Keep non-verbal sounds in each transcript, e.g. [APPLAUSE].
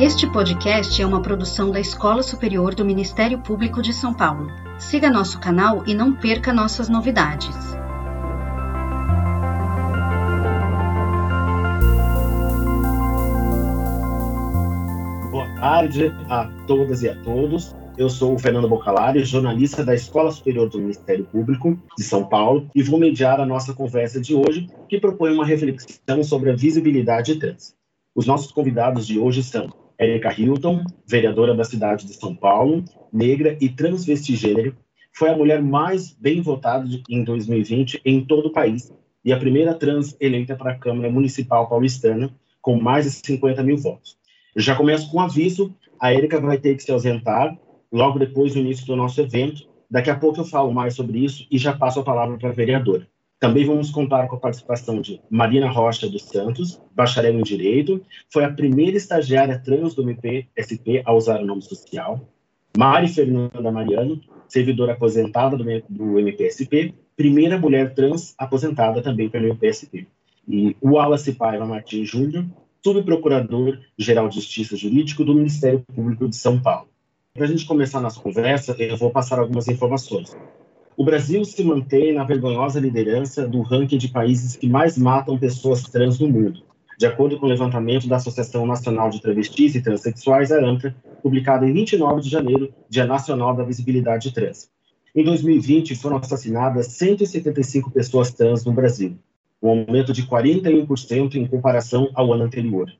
Este podcast é uma produção da Escola Superior do Ministério Público de São Paulo. Siga nosso canal e não perca nossas novidades. Boa tarde a todas e a todos. Eu sou o Fernando Bocalari, jornalista da Escola Superior do Ministério Público de São Paulo, e vou mediar a nossa conversa de hoje, que propõe uma reflexão sobre a visibilidade trans. Os nossos convidados de hoje são Érica Hilton, vereadora da cidade de São Paulo, negra e transvestigênero, foi a mulher mais bem votada em 2020 em todo o país e a primeira trans eleita para a Câmara Municipal Paulistana, com mais de 50 mil votos. Já começo com um aviso: a Érica vai ter que se ausentar logo depois do início do nosso evento. Daqui a pouco eu falo mais sobre isso e já passo a palavra para a vereadora. Também vamos contar com a participação de Marina Rocha dos Santos, bacharel em Direito, foi a primeira estagiária trans do MPSP a usar o nome social. Mari Fernanda Mariano, servidora aposentada do, MPSP, primeira mulher trans aposentada também pelo MPSP. E Wallace Paiva Martins Júnior, subprocurador-geral de Justiça Jurídico do Ministério Público de São Paulo. Para a gente começar nossa conversa, eu vou passar algumas informações. O Brasil se mantém na vergonhosa liderança do ranking de países que mais matam pessoas trans no mundo, de acordo com o levantamento da Associação Nacional de Travestis e Transsexuais, a ANTRA, publicado em 29 de janeiro, Dia Nacional da Visibilidade Trans. Em 2020, foram assassinadas 175 pessoas trans no Brasil, um aumento de 41% em comparação ao ano anterior.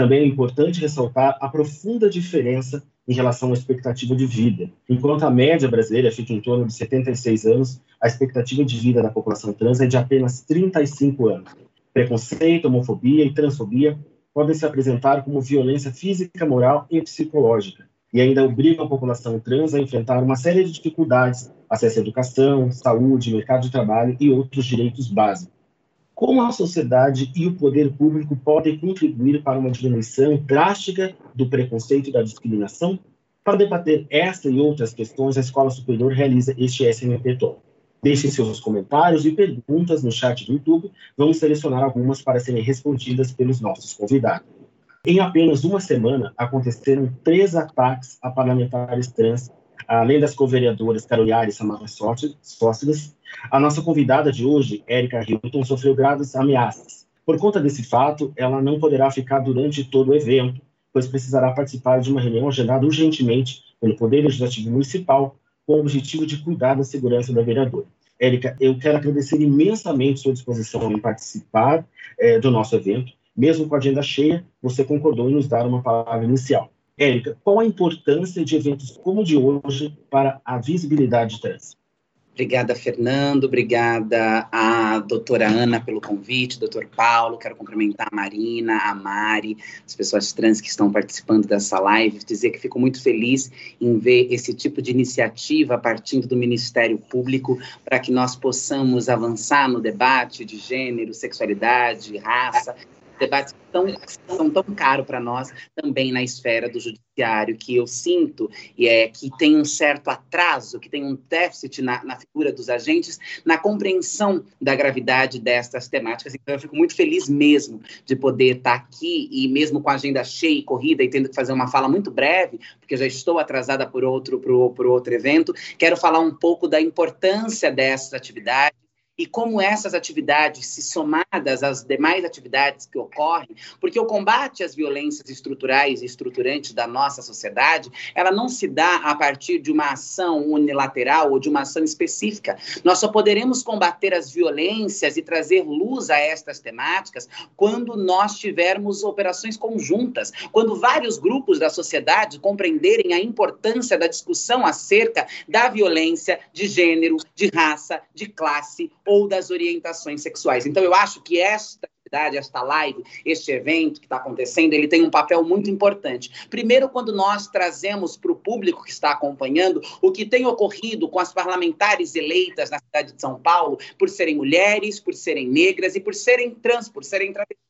Também é importante ressaltar a profunda diferença em relação à expectativa de vida. Enquanto a média brasileira fica em torno de 76 anos, a expectativa de vida da população trans é de apenas 35 anos. Preconceito, homofobia e transfobia podem se apresentar como violência física, moral e psicológica, e ainda obrigam a população trans a enfrentar uma série de dificuldades, acesso à educação, saúde, mercado de trabalho e outros direitos básicos. Como a sociedade e o poder público podem contribuir para uma diminuição drástica do preconceito e da discriminação? Para debater esta e outras questões, a Escola Superior realiza este SMP Talk. Deixem seus comentários e perguntas no chat do YouTube. Vamos selecionar algumas para serem respondidas pelos nossos convidados. Em apenas uma semana, aconteceram três ataques a parlamentares trans além das co-vereadoras Caroliari e Samara Sócidas, a nossa convidada de hoje, Érica Hilton, sofreu graves ameaças. Por conta desse fato, ela não poderá ficar durante todo o evento, pois precisará participar de uma reunião agendada urgentemente pelo Poder Legislativo Municipal com o objetivo de cuidar da segurança da vereadora. Érica, eu quero agradecer imensamente sua disposição em participar é, do nosso evento. Mesmo com a agenda cheia, você concordou em nos dar uma palavra inicial. Érica, qual a importância de eventos como o de hoje para a visibilidade trans? Obrigada, Fernando. Obrigada à doutora Ana pelo convite, doutor Paulo. Quero cumprimentar a Marina, a Mari, as pessoas trans que estão participando dessa live. Dizer que fico muito feliz em ver esse tipo de iniciativa partindo do Ministério Público para que nós possamos avançar no debate de gênero, sexualidade, raça debates tão, são tão caros para nós também na esfera do judiciário, que eu sinto e é que tem um certo atraso, que tem um déficit na, na figura dos agentes, na compreensão da gravidade destas temáticas. Então, eu fico muito feliz mesmo de poder estar aqui e mesmo com a agenda cheia e corrida e tendo que fazer uma fala muito breve, porque já estou atrasada por outro, por, por outro evento, quero falar um pouco da importância dessa atividade e como essas atividades, se somadas às demais atividades que ocorrem, porque o combate às violências estruturais e estruturantes da nossa sociedade, ela não se dá a partir de uma ação unilateral ou de uma ação específica. Nós só poderemos combater as violências e trazer luz a estas temáticas quando nós tivermos operações conjuntas, quando vários grupos da sociedade compreenderem a importância da discussão acerca da violência de gênero, de raça, de classe ou das orientações sexuais. Então, eu acho que esta atividade, esta live, este evento que está acontecendo, ele tem um papel muito importante. Primeiro, quando nós trazemos para o público que está acompanhando o que tem ocorrido com as parlamentares eleitas na cidade de São Paulo, por serem mulheres, por serem negras e por serem trans, por serem travestis travesti,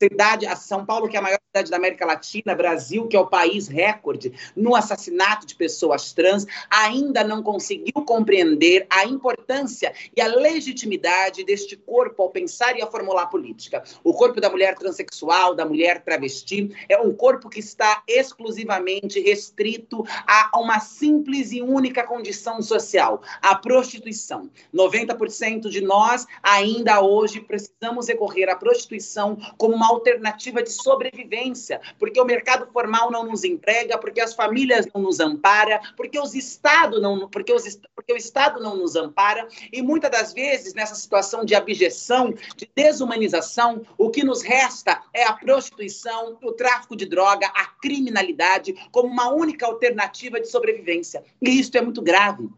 cidade, a São Paulo, que é a maior cidade da América Latina, Brasil, que é o país recorde no assassinato de pessoas trans, ainda não conseguiu compreender a importância e a legitimidade deste corpo ao pensar e a formular política. O corpo da mulher transexual, da mulher travesti, é um corpo que está exclusivamente restrito a uma simples e única condição social, a prostituição. 90% de nós ainda hoje precisamos recorrer à prostituição como uma alternativa de sobrevivência, porque o mercado formal não nos emprega, porque as famílias não nos ampara, porque os Estado não, porque os, porque o Estado não nos ampara e muitas das vezes nessa situação de abjeção, de desumanização, o que nos resta é a prostituição, o tráfico de droga, a criminalidade como uma única alternativa de sobrevivência. E isso é muito grave.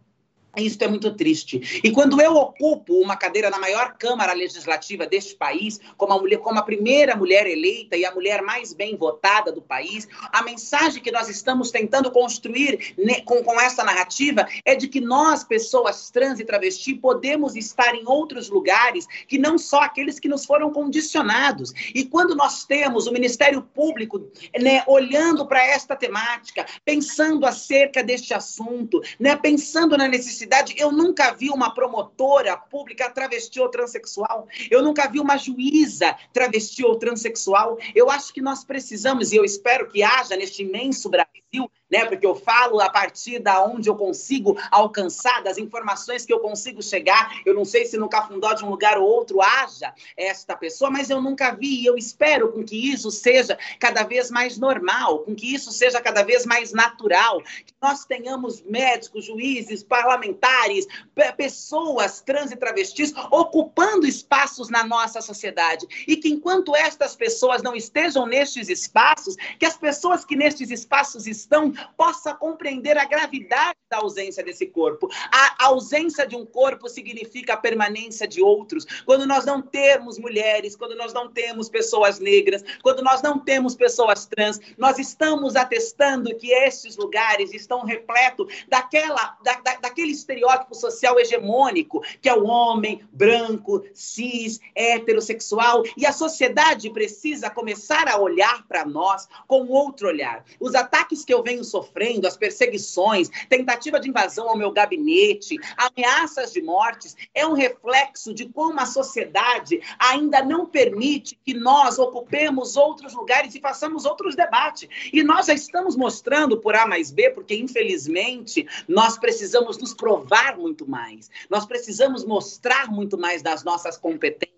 Isso é muito triste. E quando eu ocupo uma cadeira na maior Câmara Legislativa deste país, como a, mulher, como a primeira mulher eleita e a mulher mais bem votada do país, a mensagem que nós estamos tentando construir com, com essa narrativa é de que nós, pessoas trans e travesti, podemos estar em outros lugares que não só aqueles que nos foram condicionados. E quando nós temos o Ministério Público né, olhando para esta temática, pensando acerca deste assunto, né, pensando na necessidade necessidade. Eu nunca vi uma promotora pública travesti ou transexual. Eu nunca vi uma juíza travesti ou transexual. Eu acho que nós precisamos, e eu espero que haja neste imenso Brasil, né? Porque eu falo a partir da onde eu consigo alcançar, das informações que eu consigo chegar. Eu não sei se no Cafundó de um lugar ou outro haja esta pessoa, mas eu nunca vi. E eu espero com que isso seja cada vez mais normal, com que isso seja cada vez mais natural, que nós tenhamos médicos, juízes, parlamentares, pessoas trans e travestis ocupando espaços na nossa sociedade e que enquanto estas pessoas não estejam nestes espaços, que as pessoas que nestes espaços estão possa compreender a gravidade da ausência desse corpo. A ausência de um corpo significa a permanência de outros. Quando nós não temos mulheres, quando nós não temos pessoas negras, quando nós não temos pessoas trans, nós estamos atestando que estes lugares estão repletos daquela, da, da, daquele estereótipo social hegemônico, que é o homem branco, cis, heterossexual, e a sociedade precisa começar a olhar para nós com outro olhar. Os ataques que eu venho sofrendo, as perseguições, tentativa de invasão ao meu gabinete, ameaças de mortes, é um reflexo de como a sociedade ainda não permite que nós ocupemos outros lugares e façamos outros debates. E nós já estamos mostrando por A mais B, porque infelizmente nós precisamos nos provar muito mais, nós precisamos mostrar muito mais das nossas competências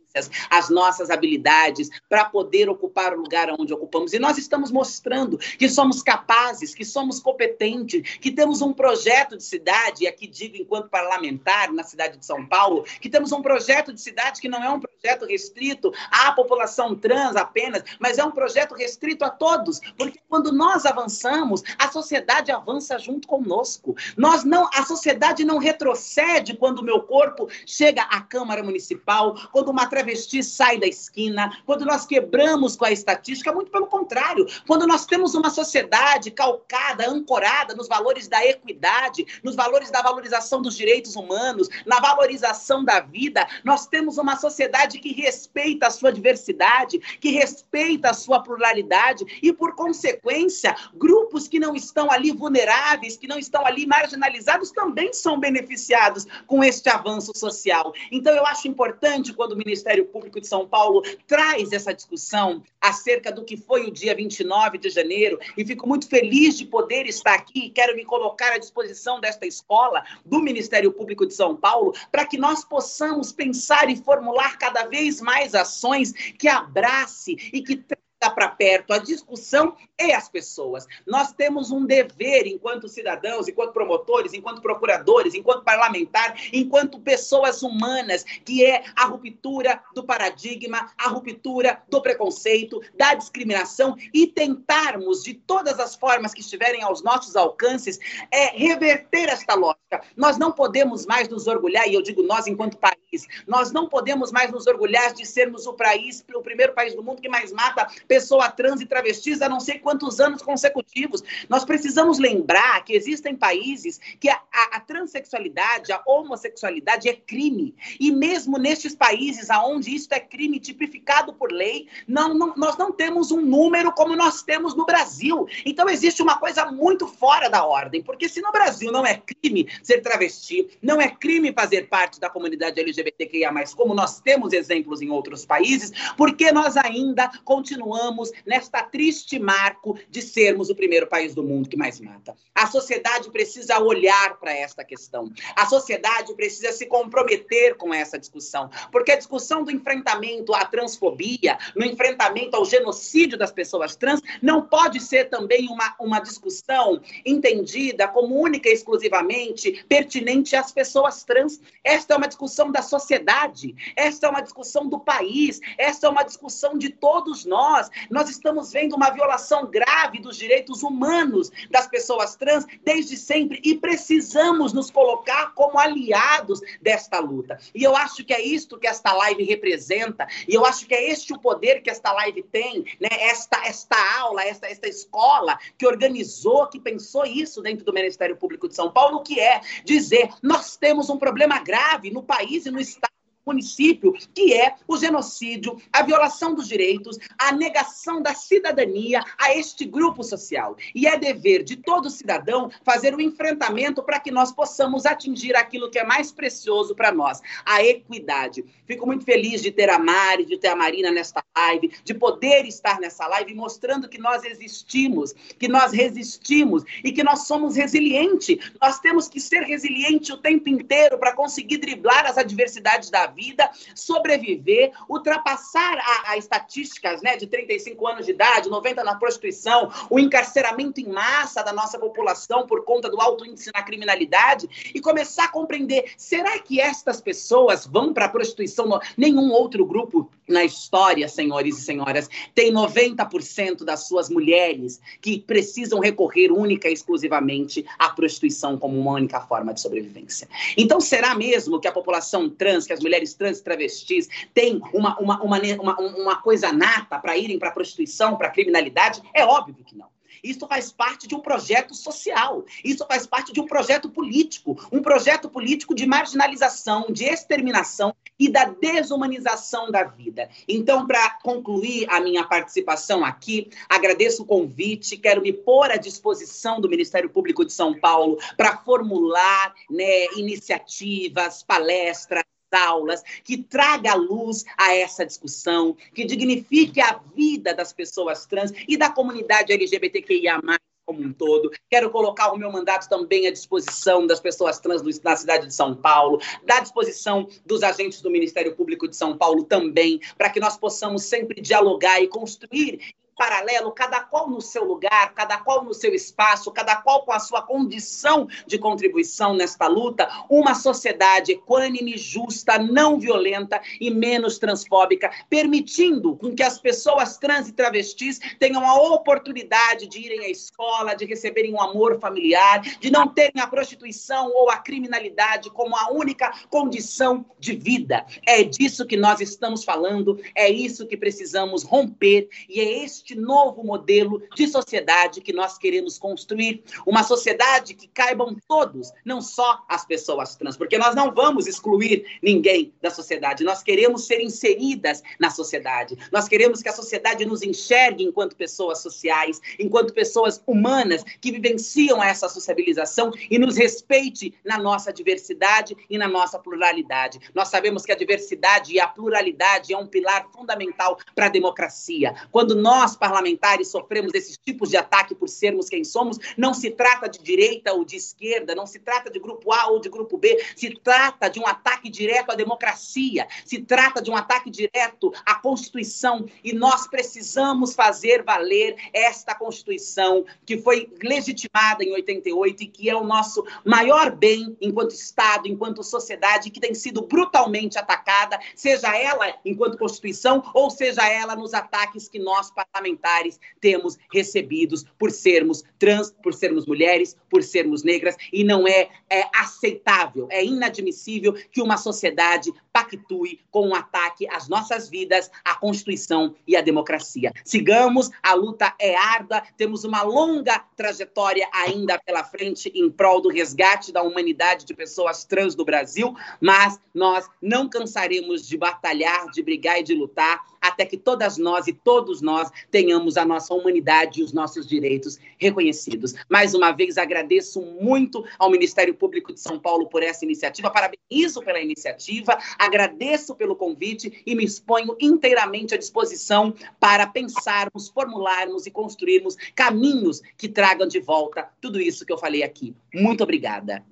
as nossas habilidades para poder ocupar o lugar onde ocupamos. E nós estamos mostrando que somos capazes, que somos competentes, que temos um projeto de cidade, e aqui digo enquanto parlamentar na cidade de São Paulo, que temos um projeto de cidade que não é um projeto restrito à população trans apenas, mas é um projeto restrito a todos, porque quando nós avançamos, a sociedade avança junto conosco. Nós não, a sociedade não retrocede quando o meu corpo chega à Câmara Municipal, quando uma travesti sai da esquina, quando nós quebramos com a estatística, muito pelo contrário, quando nós temos uma sociedade calcada, ancorada nos valores da equidade, nos valores da valorização dos direitos humanos, na valorização da vida, nós temos uma sociedade que respeita a sua diversidade, que respeita a sua pluralidade e, por consequência, grupos que não estão ali vulneráveis, que não estão ali marginalizados, também são beneficiados com este avanço social. Então, eu acho importante quando o Ministério Ministério Público de São Paulo traz essa discussão acerca do que foi o dia 29 de janeiro e fico muito feliz de poder estar aqui e quero me colocar à disposição desta escola do Ministério Público de São Paulo para que nós possamos pensar e formular cada vez mais ações que abrace e que para perto a discussão e as pessoas. Nós temos um dever, enquanto cidadãos, enquanto promotores, enquanto procuradores, enquanto parlamentar, enquanto pessoas humanas, que é a ruptura do paradigma, a ruptura do preconceito, da discriminação e tentarmos, de todas as formas que estiverem aos nossos alcances, é, reverter esta lógica. Nós não podemos mais nos orgulhar, e eu digo nós enquanto país, nós não podemos mais nos orgulhar de sermos o país, o primeiro país do mundo que mais mata pessoa trans e travestis há não sei quantos anos consecutivos. Nós precisamos lembrar que existem países que a, a, a transexualidade, a homossexualidade é crime. E mesmo nestes países onde isso é crime tipificado por lei, não, não, nós não temos um número como nós temos no Brasil. Então existe uma coisa muito fora da ordem, porque se no Brasil não é crime ser travesti, não é crime fazer parte da comunidade LGBTQIA+, como nós temos exemplos em outros países, porque nós ainda continuamos nesta triste marco de sermos o primeiro país do mundo que mais mata. A sociedade precisa olhar para esta questão. A sociedade precisa se comprometer com essa discussão, porque a discussão do enfrentamento à transfobia, no enfrentamento ao genocídio das pessoas trans, não pode ser também uma, uma discussão entendida como única e exclusivamente pertinente às pessoas trans. Esta é uma discussão da sociedade, esta é uma discussão do país, esta é uma discussão de todos nós. Nós estamos vendo uma violação grave dos direitos humanos das pessoas trans desde sempre e precisamos nos colocar como aliados desta luta. E eu acho que é isto que esta live representa, e eu acho que é este o poder que esta live tem, né? Esta esta aula, esta esta escola que organizou, que pensou isso dentro do Ministério Público de São Paulo, que é dizer: nós temos um problema grave no país e no estado município, que é o genocídio, a violação dos direitos, a negação da cidadania a este grupo social. E é dever de todo cidadão fazer o enfrentamento para que nós possamos atingir aquilo que é mais precioso para nós, a equidade. Fico muito feliz de ter a Mari, de ter a Marina nesta live, de poder estar nessa live mostrando que nós existimos, que nós resistimos e que nós somos resilientes. Nós temos que ser resilientes o tempo inteiro para conseguir driblar as adversidades da vida, sobreviver, ultrapassar a, a, estatísticas né, de 35 anos de idade, 90 na prostituição, o encarceramento em massa da nossa população por conta do alto índice na criminalidade e começar a compreender: será que estas pessoas vão para a prostituição? Nenhum outro grupo na história, senhores e senhoras, tem 90% das suas mulheres que precisam recorrer única e exclusivamente à prostituição como uma única forma de sobrevivência. Então, será mesmo que a população trans, que as mulheres mulheres trans travestis têm uma, uma, uma, uma, uma coisa nata para irem para a prostituição, para a criminalidade? É óbvio que não. Isso faz parte de um projeto social, isso faz parte de um projeto político, um projeto político de marginalização, de exterminação e da desumanização da vida. Então, para concluir a minha participação aqui, agradeço o convite, quero me pôr à disposição do Ministério Público de São Paulo para formular né, iniciativas, palestras, aulas, que traga luz a essa discussão, que dignifique a vida das pessoas trans e da comunidade LGBTQIA+, como um todo. Quero colocar o meu mandato também à disposição das pessoas trans na cidade de São Paulo, à disposição dos agentes do Ministério Público de São Paulo também, para que nós possamos sempre dialogar e construir paralelo, cada qual no seu lugar, cada qual no seu espaço, cada qual com a sua condição de contribuição nesta luta, uma sociedade equânime, justa, não violenta e menos transfóbica, permitindo com que as pessoas trans e travestis tenham a oportunidade de irem à escola, de receberem um amor familiar, de não terem a prostituição ou a criminalidade como a única condição de vida. É disso que nós estamos falando, é isso que precisamos romper e é este este novo modelo de sociedade que nós queremos construir. Uma sociedade que caibam todos, não só as pessoas trans, porque nós não vamos excluir ninguém da sociedade. Nós queremos ser inseridas na sociedade. Nós queremos que a sociedade nos enxergue enquanto pessoas sociais, enquanto pessoas humanas que vivenciam essa sociabilização e nos respeite na nossa diversidade e na nossa pluralidade. Nós sabemos que a diversidade e a pluralidade é um pilar fundamental para a democracia. Quando nós nós, parlamentares, sofremos esses tipos de ataque por sermos quem somos, não se trata de direita ou de esquerda, não se trata de grupo A ou de grupo B, se trata de um ataque direto à democracia, se trata de um ataque direto à Constituição, e nós precisamos fazer valer esta Constituição que foi legitimada em 88 e que é o nosso maior bem enquanto Estado, enquanto sociedade, que tem sido brutalmente atacada, seja ela enquanto Constituição ou seja ela nos ataques que nós, parlamentares, parlamentares temos recebidos por sermos trans, por sermos mulheres, por sermos negras, e não é, é aceitável, é inadmissível que uma sociedade pactue com um ataque às nossas vidas, à Constituição e à democracia. Sigamos, a luta é árdua, temos uma longa trajetória ainda pela frente em prol do resgate da humanidade de pessoas trans do Brasil, mas nós não cansaremos de batalhar, de brigar e de lutar até que todas nós e todos nós tenhamos a nossa humanidade e os nossos direitos reconhecidos. Mais uma vez, agradeço muito ao Ministério Público de São Paulo por essa iniciativa, parabenizo pela iniciativa, agradeço pelo convite e me exponho inteiramente à disposição para pensarmos, formularmos e construirmos caminhos que tragam de volta tudo isso que eu falei aqui. Muito obrigada.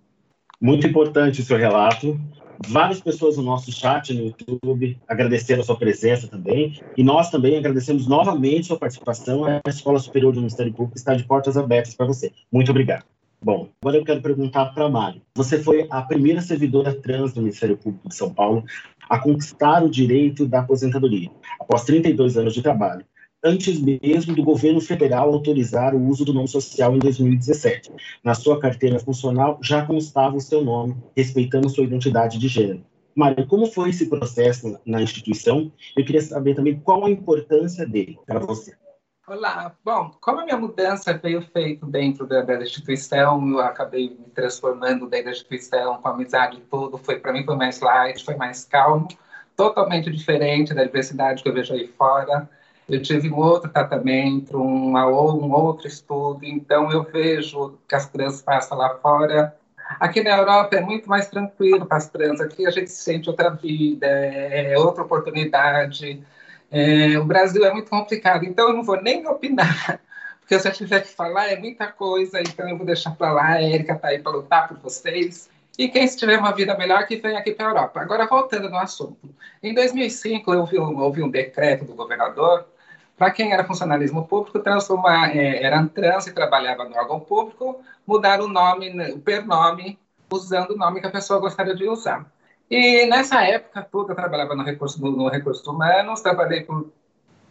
Muito importante o seu relato. Várias pessoas no nosso chat no YouTube agradeceram a sua presença também. E nós também agradecemos novamente sua participação. A Escola Superior do Ministério Público está de portas abertas para você. Muito obrigado. Bom, agora eu quero perguntar para a Mari. Você foi a primeira servidora trans do Ministério Público de São Paulo a conquistar o direito da aposentadoria, após 32 anos de trabalho antes mesmo do governo federal autorizar o uso do nome social em 2017. Na sua carteira funcional já constava o seu nome, respeitando sua identidade de gênero. Mário, como foi esse processo na instituição? Eu queria saber também qual a importância dele para você. Olá, bom, como a minha mudança veio feita dentro da, da, instituição, eu acabei me transformando dentro da instituição, com amizade e tudo, foi para mim foi mais light, foi mais calmo, totalmente diferente da diversidade que eu vejo aí fora eu tive um outro tratamento, uma, um outro estudo, então eu vejo que as trans passam lá fora. Aqui na Europa é muito mais tranquilo para as trans, aqui a gente sente outra vida, é outra oportunidade. É, o Brasil é muito complicado, então eu não vou nem opinar, [LAUGHS] porque se eu tiver que falar é muita coisa, então eu vou deixar para lá, a Erika está aí para lutar por vocês. E quem tiver uma vida melhor, que vem aqui para a Europa. Agora, voltando no assunto. Em 2005, eu ouvi um, ouvi um decreto do governador para quem era funcionalismo público, transformar, é, era trans e trabalhava no órgão público, mudar o nome, né, o pernome, usando o nome que a pessoa gostaria de usar. E nessa época toda, eu trabalhava no recurso, no recursos humanos, trabalhei por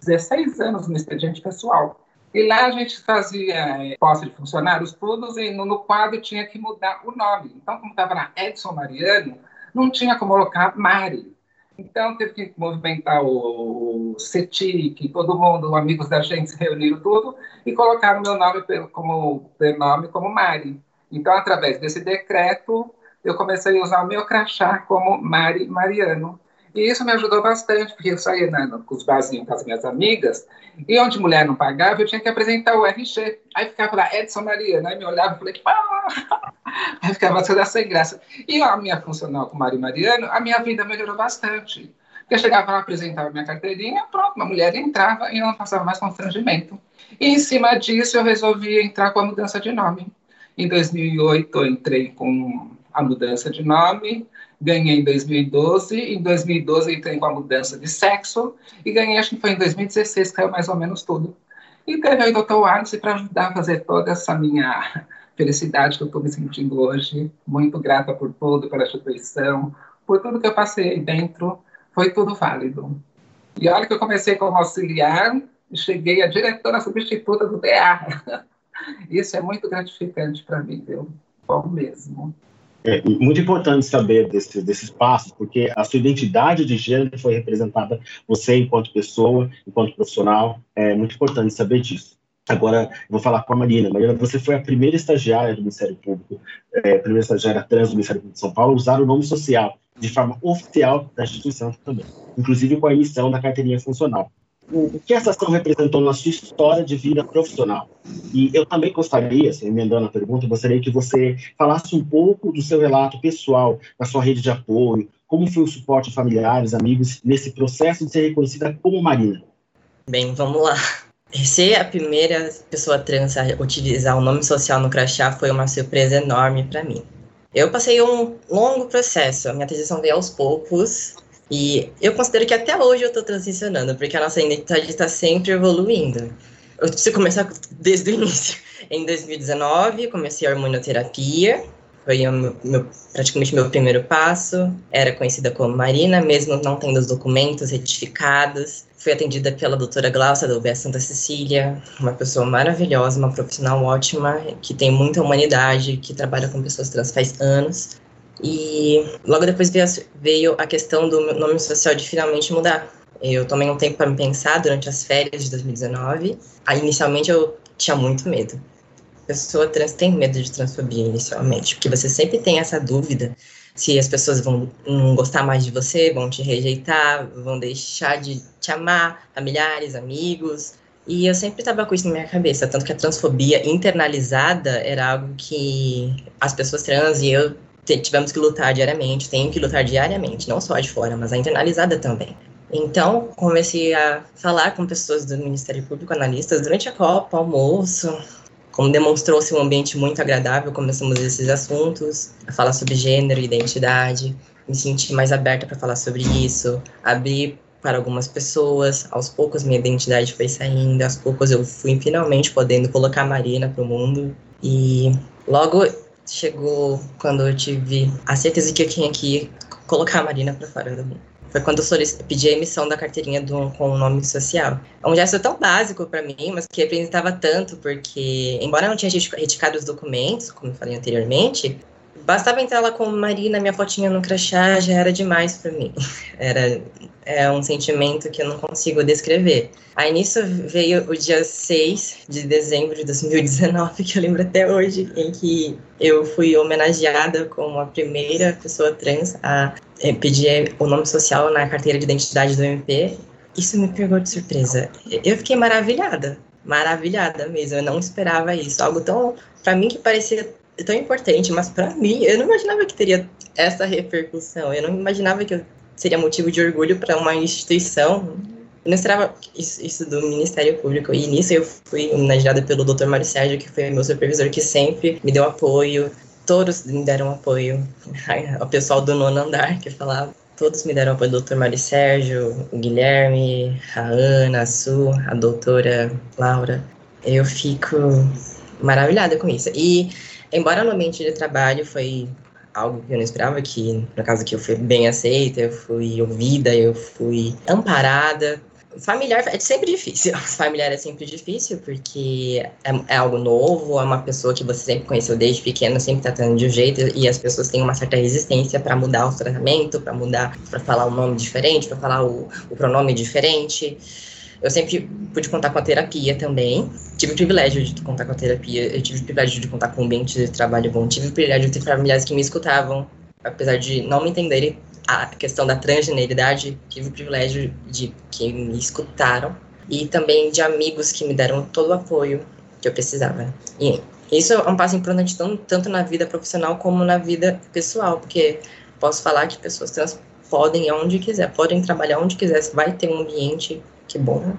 16 anos no expediente pessoal. E lá a gente fazia é, posse de funcionários todos e no, no, quadro tinha que mudar o nome. Então, como estava na Edson Mariano, não tinha como colocar Mari. Então, teve que movimentar o, CETIC, todo mundo, amigos da gente, se reuniram tudo e colocaram meu nome como nome como Mari. Então, através desse decreto, eu comecei a usar o meu crachá como Mari Mariano. E isso me ajudou bastante, porque eu saía né, com os barzinhos com as minhas amigas, e onde mulher não pagava, eu tinha que apresentar o RG. Aí ficava lá, Edson Mariana, aí me olhava e falei, pá! [LAUGHS] Aí ficava toda sem graça. E a minha funcional com Mari Mariano, a minha vida melhorou bastante. Porque eu chegava lá, apresentava minha carteirinha, pronto, uma mulher entrava e não passava mais constrangimento. E em cima disso, eu resolvi entrar com a mudança de nome. Em 2008, eu entrei com a mudança de nome, ganhei em 2012, em 2012 entrei com a mudança de sexo, e ganhei, acho que foi em 2016, caiu mais ou menos tudo. E teve aí o Dr. Wallace para ajudar a fazer toda essa minha felicidade que eu estou me sentindo hoje. Muito grata por tudo, pela instituição, por tudo que eu passei dentro, foi tudo válido. E olha que eu comecei como auxiliar cheguei a diretora substituta do DA. [LAUGHS] Isso é muito gratificante para mim, viu? Bom mesmo. É muito importante saber desse, desses passos, porque a sua identidade de gênero foi representada, você enquanto pessoa, enquanto profissional, é muito importante saber disso. Agora, vou falar com a Marina. Marina, você foi a primeira estagiária do Ministério Público, é, a primeira estagiária trans do Ministério Público de São Paulo, a usar o nome social de forma oficial da instituição também, inclusive com a emissão da carteirinha funcional o que essa ação representou na sua história de vida profissional. E eu também gostaria, assim, emendando a pergunta, gostaria que você falasse um pouco do seu relato pessoal, da sua rede de apoio, como foi o suporte de familiares, amigos, nesse processo de ser reconhecida como Marina. Bem, vamos lá. Ser a primeira pessoa trans a utilizar o nome social no crachá foi uma surpresa enorme para mim. Eu passei um longo processo, a minha transição veio aos poucos, e eu considero que até hoje eu estou transicionando, porque a nossa identidade está sempre evoluindo. Eu preciso começar desde o início. Em 2019, comecei a hormonioterapia. Foi meu, meu, praticamente meu primeiro passo. Era conhecida como Marina, mesmo não tendo os documentos retificados. Fui atendida pela doutora Glaucia da UBS Santa Cecília, uma pessoa maravilhosa, uma profissional ótima, que tem muita humanidade, que trabalha com pessoas trans faz anos. E logo depois veio a, questão do nome social de finalmente mudar. Eu tomei um tempo para me pensar durante as férias de 2019. Aí, inicialmente eu tinha muito medo. pessoa trans tem medo de transfobia inicialmente, porque você sempre tem essa dúvida se as pessoas vão não gostar mais de você, vão te rejeitar, vão deixar de te amar, familiares, amigos. E eu sempre estava com isso na minha cabeça, tanto que a transfobia internalizada era algo que as pessoas trans e eu tivemos que lutar diariamente, tenho que lutar diariamente, não só de fora, mas a internalizada também. Então, comecei a falar com pessoas do Ministério Público, analistas, durante a Copa, almoço, como demonstrou-se um ambiente muito agradável, começamos esses assuntos, a falar sobre gênero, identidade, me senti mais aberta para falar sobre isso, abrir para algumas pessoas, aos poucos minha identidade foi saindo, aos poucos eu fui finalmente podendo colocar a Marina para o mundo, e logo chegou quando eu tive a certeza que eu tinha que colocar a Marina para fora do mundo. Foi quando eu pedi a emissão da carteirinha do, com o nome social. É um gesto tão básico para mim, mas que representava tanto, porque, embora eu não tinha reticado os documentos, como eu falei anteriormente, bastava entrar lá com Marina, minha fotinha no crachá, já era demais para mim. [LAUGHS] Era é um sentimento que eu não consigo descrever. Aí nisso veio o dia 6 de dezembro de 2019, [LAUGHS] que eu lembro até hoje, em que eu fui homenageada como a primeira pessoa trans a é, pedir o nome social na carteira de identidade do MP. Isso me pegou de surpresa. Eu fiquei maravilhada, maravilhada mesmo. Eu não esperava isso. Algo tão, para mim, que parecia tão importante, mas para mim, eu não imaginava que teria essa repercussão. Eu não imaginava que seria motivo de orgulho para uma instituição. Eu não esperava isso, isso, do Ministério Público. E nisso eu fui homenageada pelo Dr. Mário Sérgio, que foi meu supervisor, que sempre me deu apoio. Todos me deram apoio. O pessoal do nono andar que falava. Todos me deram apoio, o Dr. Mário Sérgio, o Guilherme, a Ana, a Su, a doutora Laura. Eu fico maravilhada com isso. E, embora no ambiente de trabalho foi algo que eu não esperava, que no caso que eu fui bem aceita, eu fui ouvida, eu fui amparada. Familiar é sempre difícil. [LAUGHS] Familiar é sempre difícil porque é, é, algo novo, é uma pessoa que você sempre conheceu desde pequena, sempre tratando de um jeito e as pessoas têm uma certa resistência para mudar o tratamento, para mudar, para falar o um nome diferente, para falar o, o pronome diferente. Eu sempre pude contar com a terapia também. Tive o privilégio de contar com a terapia, eu tive o privilégio de contar com um ambiente de trabalho bom, tive o privilégio de ter familiares que me escutavam, apesar de não me entenderem a questão da transgeneridade, tive o privilégio de que me escutaram e também de amigos que me deram todo o apoio que eu precisava. E isso é um passo importante tanto na vida profissional como na vida pessoal, porque posso falar que pessoas trans podem ir onde quiser, podem trabalhar onde quiser, vai ter um ambiente que bom.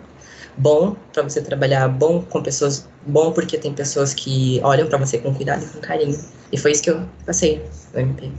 Bom para você trabalhar, bom com pessoas, bom porque tem pessoas que olham para você com cuidado e com carinho. E foi isso que eu passei no MP.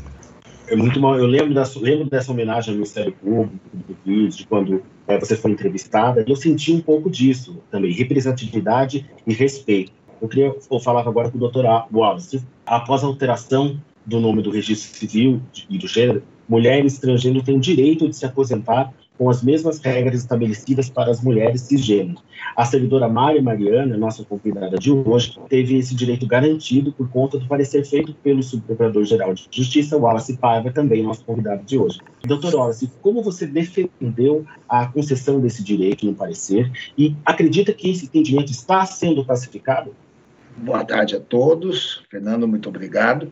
É muito bom. Eu lembro dessa, lembro dessa homenagem ao Ministério Público, do vídeo, de quando é, você foi entrevistada, eu senti um pouco disso também, representatividade e respeito. Eu queria eu falar agora com o doutor Wallace. Após a alteração do nome do registro civil e do gênero, mulheres transgênero têm o direito de se aposentar com as mesmas regras estabelecidas para as mulheres cisgênero. A servidora Mari Mariana, nossa convidada de hoje, teve esse direito garantido por conta do parecer feito pelo Subprocurador-Geral de Justiça, Wallace Paiva, também nosso convidado de hoje. Doutor Wallace, como você defendeu a concessão desse direito no parecer e acredita que esse entendimento está sendo pacificado? Boa tarde a todos. Fernando, muito obrigado.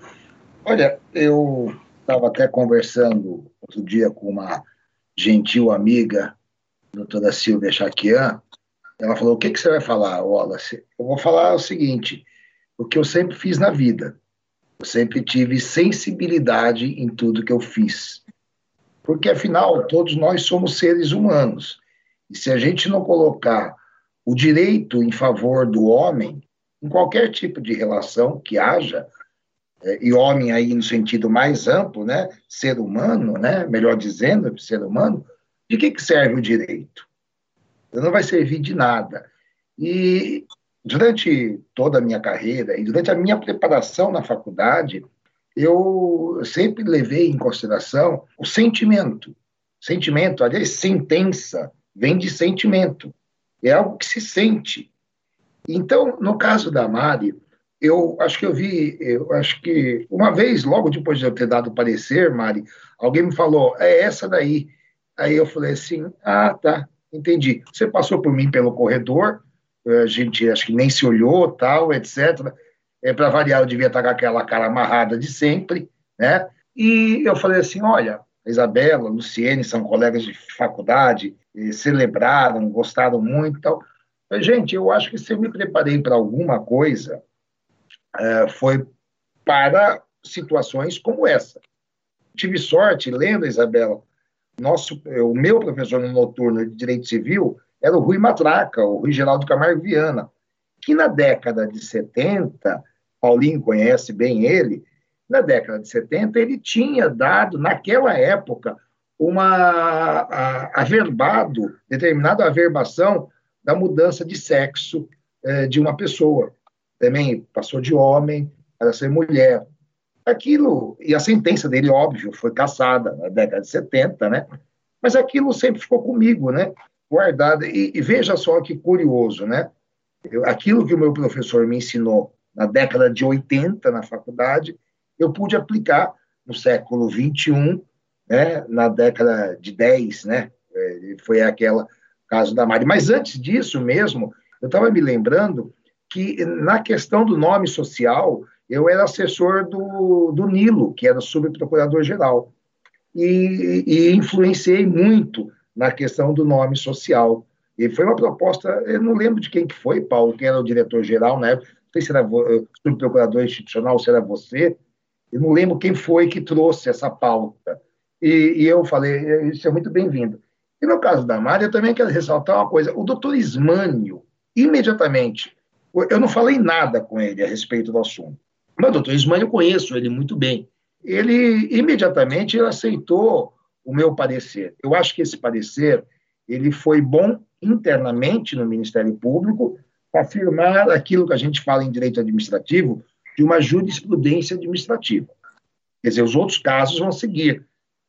Olha, eu estava até conversando outro dia com uma gentil amiga, doutora Silvia Chaquian, ela falou: O que, que você vai falar, Wallace? Eu vou falar o seguinte: o que eu sempre fiz na vida. Eu sempre tive sensibilidade em tudo que eu fiz. Porque, afinal, todos nós somos seres humanos. E se a gente não colocar o direito em favor do homem, em qualquer tipo de relação que haja, e homem aí no sentido mais amplo, né, ser humano, né, melhor dizendo, ser humano, de que, que serve o direito? Não vai servir de nada. E durante toda a minha carreira e durante a minha preparação na faculdade, eu sempre levei em consideração o sentimento. Sentimento, aliás, sentença, vem de sentimento. É algo que se sente. Então, no caso da Mari, eu acho que eu vi, eu acho que uma vez, logo depois de eu ter dado parecer, Mari, alguém me falou, é essa daí. Aí eu falei assim, ah, tá, entendi. Você passou por mim pelo corredor, a gente acho que nem se olhou, tal, etc. É, Para variar, eu devia estar com aquela cara amarrada de sempre, né? E eu falei assim, olha, Isabela, Luciene são colegas de faculdade, celebraram, gostaram muito, tal. Mas, gente, eu acho que se eu me preparei para alguma coisa, é, foi para situações como essa. Tive sorte, lembra, Isabela? Nosso, o meu professor no noturno de Direito Civil era o Rui Matraca, o Rui Geraldo Camargo Viana, que na década de 70, Paulinho conhece bem ele, na década de 70 ele tinha dado, naquela época, uma a, averbado, determinada averbação da mudança de sexo é, de uma pessoa. Também passou de homem para ser mulher. Aquilo, e a sentença dele, óbvio, foi caçada na década de 70, né? Mas aquilo sempre ficou comigo, né? Guardado. E, e veja só que curioso, né? Eu, aquilo que o meu professor me ensinou na década de 80 na faculdade, eu pude aplicar no século 21 né, na década de 10, né, é, foi aquela caso da Mari. Mas antes disso mesmo, eu estava me lembrando que na questão do nome social, eu era assessor do, do Nilo, que era subprocurador-geral, e, e influenciei muito na questão do nome social. E foi uma proposta, eu não lembro de quem que foi, Paulo, quem era o diretor-geral, né? Não sei se era eh, subprocurador institucional, se era você, eu não lembro quem foi que trouxe essa pauta. E, e eu falei, isso é muito bem-vindo. E no caso da Mari, eu também quero ressaltar uma coisa. O doutor Ismânio, imediatamente, eu não falei nada com ele a respeito do assunto. Mas doutor Ismânio, eu conheço ele muito bem. Ele, imediatamente, ele aceitou o meu parecer. Eu acho que esse parecer, ele foi bom internamente no Ministério Público para afirmar aquilo que a gente fala em direito administrativo de uma jurisprudência administrativa. Quer dizer, os outros casos vão seguir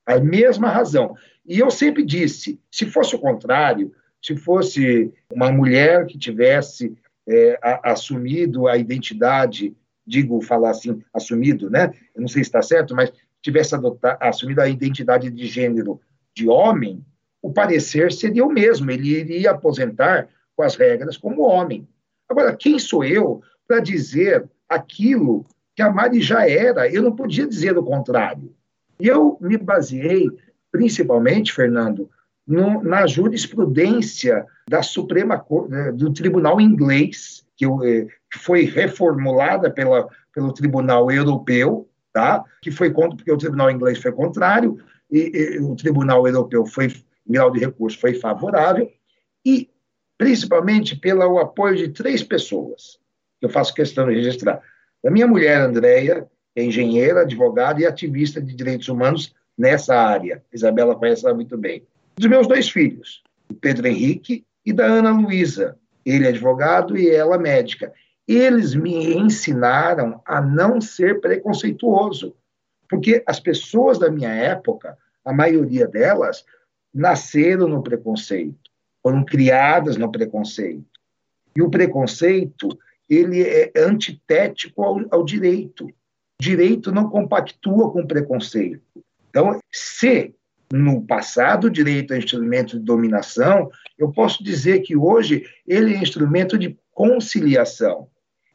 a mesma razão. E eu sempre disse, se fosse o contrário, se fosse uma mulher que tivesse é, a, assumido a identidade, digo falar assim, assumido, né? Eu não sei se está certo, mas tivesse adotado, assumido a identidade de gênero de homem, o parecer seria o mesmo, ele iria aposentar com as regras como homem. Agora, quem sou eu para dizer aquilo que a Mari já era? Eu não podia dizer o contrário. E eu me baseei, principalmente, Fernando, no, na jurisprudência da Suprema né, do Tribunal Inglês, eh, que foi reformulada pela, pelo Tribunal Europeu, tá? que foi contra, porque o Tribunal Inglês foi contrário, e, e o Tribunal Europeu foi, em grau de recurso, foi favorável, e principalmente pelo apoio de três pessoas, que eu faço questão de registrar. A minha mulher, Andréia, é engenheira, advogada e ativista de direitos humanos nessa área. Isabela conhece ela muito bem. Dos meus dois filhos, o Pedro Henrique e da Ana Luísa. Ele é advogado e ela médica. Eles me ensinaram a não ser preconceituoso, porque as pessoas da minha época, a maioria delas, nasceram no preconceito, foram criadas no preconceito. E o preconceito, ele é antitético ao, ao direito direito não compactua com preconceito. Então, se no passado o direito é instrumento de dominação, eu posso dizer que hoje ele é instrumento de conciliação.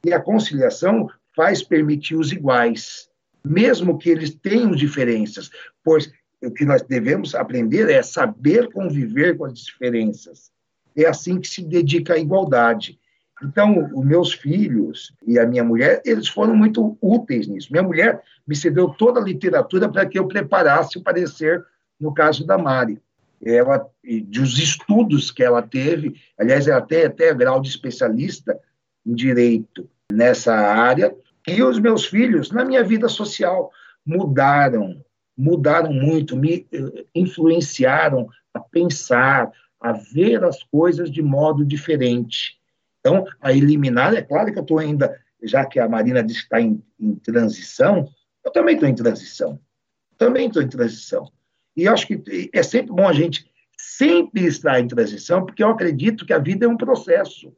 E a conciliação faz permitir os iguais, mesmo que eles tenham diferenças, pois o que nós devemos aprender é saber conviver com as diferenças. É assim que se dedica à igualdade. Então, os meus filhos e a minha mulher, eles foram muito úteis nisso. Minha mulher me cedeu toda a literatura para que eu preparasse o parecer no caso da Mari. Ela, dos estudos que ela teve, aliás, ela tem até grau de especialista em direito nessa área, e os meus filhos, na minha vida social, mudaram, mudaram muito, me eh, influenciaram a pensar, a ver as coisas de modo diferente. Então, a eliminar, é claro que eu estou ainda, já que a Marina diz que está em, em transição, Eu também estou em transição. Também estou em transição. E acho que é sempre bom a gente sempre estar em transição, porque eu acredito que a vida é um processo.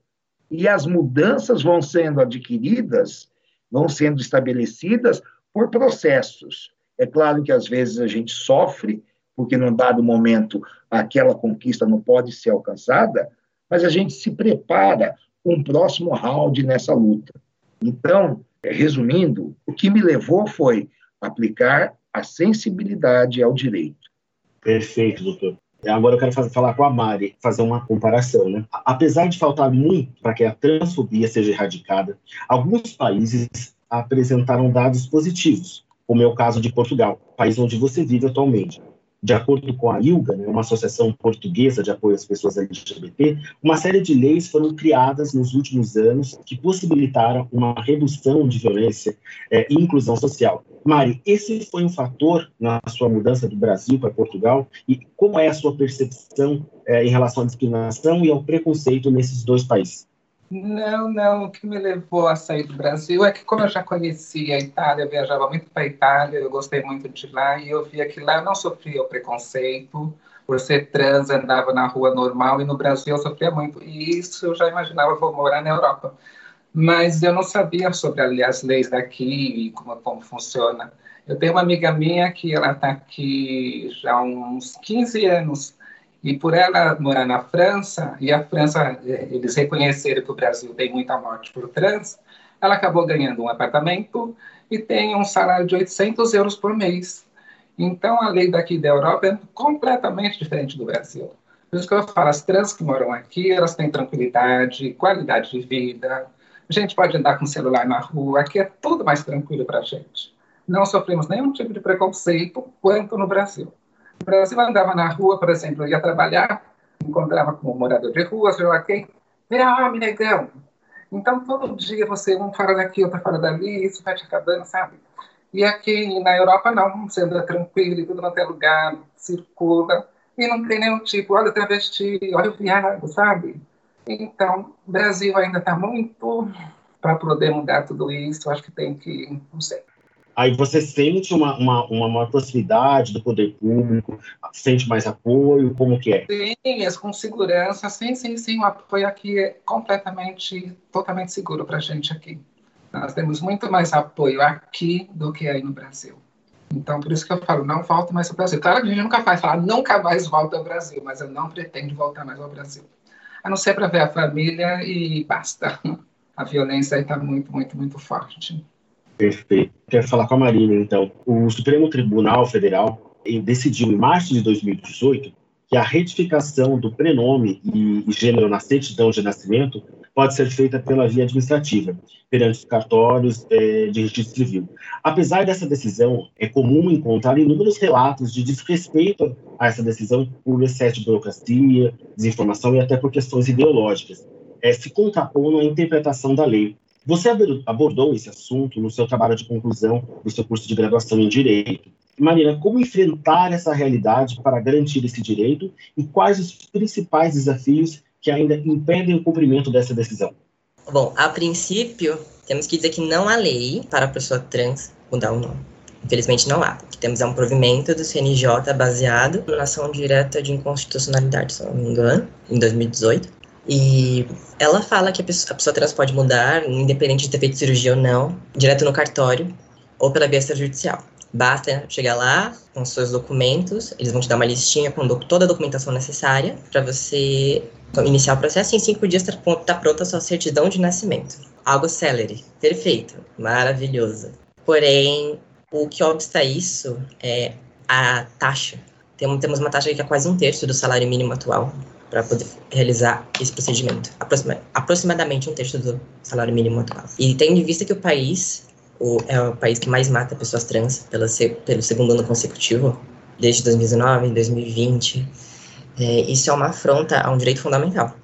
E as mudanças vão sendo adquiridas, vão sendo estabelecidas por processos. É claro que às vezes a gente sofre, porque num dado momento aquela conquista não pode ser alcançada, mas a gente se prepara um próximo round nessa luta. Então, resumindo, o que me levou foi aplicar a sensibilidade ao direito. Perfeito, doutor. Agora eu quero fazer, falar com a Mari, fazer uma comparação. Né? Apesar de faltar muito para que a transfobia seja erradicada, alguns países apresentaram dados positivos, como é o caso de Portugal, país onde você vive atualmente de acordo com a ILGA, né, uma associação portuguesa de apoio às pessoas LGBT, uma série de leis foram criadas nos últimos anos que possibilitaram uma redução de violência é, e inclusão social. Mari, esse foi um fator na sua mudança do Brasil para Portugal e como é a sua percepção é, em relação à discriminação e ao preconceito nesses dois países? Não, não. O que me levou a sair do Brasil é que, como eu já conhecia a Itália, eu viajava muito para a Itália, eu gostei muito de lá, e eu via que lá eu não sofria o preconceito. Por ser trans, andava na rua normal, e no Brasil eu sofria muito. E isso eu já imaginava, vou morar na Europa. Mas eu não sabia sobre as leis daqui e como, como funciona. Eu tenho uma amiga minha que ela está aqui já há uns 15 anos e por ela morar na França, e a França, eh, eles reconheceram que o Brasil tem muita morte por trans, ela acabou ganhando um apartamento e tem um salário de 800 euros por mês. Então, a lei daqui da Europa é completamente diferente do Brasil. Por isso que eu falo, as trans que moram aqui, elas têm tranquilidade, qualidade de vida. A gente pode andar com celular na rua, aqui é tudo mais tranquilo para a gente. Não sofremos nenhum tipo de preconceito quanto no Brasil. Brasil, andava na rua, por exemplo, ia trabalhar, encontrava com um morador de rua, sei lá quem, homem, negão. Então, todo dia você, um fala daqui, outro fala dali, isso vai te acabando, sabe? E aqui na Europa, não, você anda tranquilo, tudo não tem lugar, circula, e não tem nenhum tipo, olha o travesti, olha o viado, sabe? Então, o Brasil ainda está muito para poder mudar tudo isso, acho que tem que, não sei, Aí você sente uma, uma, uma maior proximidade do poder público, sente mais apoio, como que é? Sim, com segurança, sim, sim, sim, o apoio aqui é completamente, totalmente seguro para a gente aqui. Nós temos muito mais apoio aqui do que aí no Brasil. Então, por isso que eu falo, não volto mais ao Brasil. Claro que a gente nunca faz falar, nunca mais volta ao Brasil, mas eu não pretendo voltar mais ao Brasil. A não ser para ver a família e basta. A violência aí está muito, muito, muito forte. Perfeito. Quero falar com a Marina, então. O Supremo Tribunal Federal decidiu, em março de 2018, que a retificação do prenome e gênero na certidão de nascimento pode ser feita pela via administrativa, perante os cartórios é, de registro civil. Apesar dessa decisão, é comum encontrar inúmeros relatos de desrespeito a essa decisão por excesso de burocracia, desinformação e até por questões ideológicas, é, se contrapondo à interpretação da lei. Você abordou esse assunto no seu trabalho de conclusão do seu curso de graduação em Direito. Marina, como enfrentar essa realidade para garantir esse direito e quais os principais desafios que ainda impedem o cumprimento dessa decisão? Bom, a princípio, temos que dizer que não há lei para a pessoa trans mudar o nome. Infelizmente não há. O que temos é um provimento do CNJ baseado na ação direta de inconstitucionalidade, se não me engano, em 2018, e ela fala que a pessoa, a pessoa trans pode mudar, independente de ter feito cirurgia ou não, direto no cartório ou pela via extrajudicial. Basta chegar lá com seus documentos, eles vão te dar uma listinha com toda a documentação necessária para você iniciar o processo e em cinco dias está tá pronta a sua certidão de nascimento. Algo celery, perfeito, maravilhoso. Porém, o que obsta isso é a taxa. Temos uma taxa que é quase um terço do salário mínimo atual para poder realizar esse procedimento. Aproxima, aproximadamente um terço do salário mínimo atual. E tendo em vista que o país o, é o país que mais mata pessoas trans pelo, pelo segundo ano consecutivo, desde 2019, 2020, é, isso é uma afronta a um direito fundamental.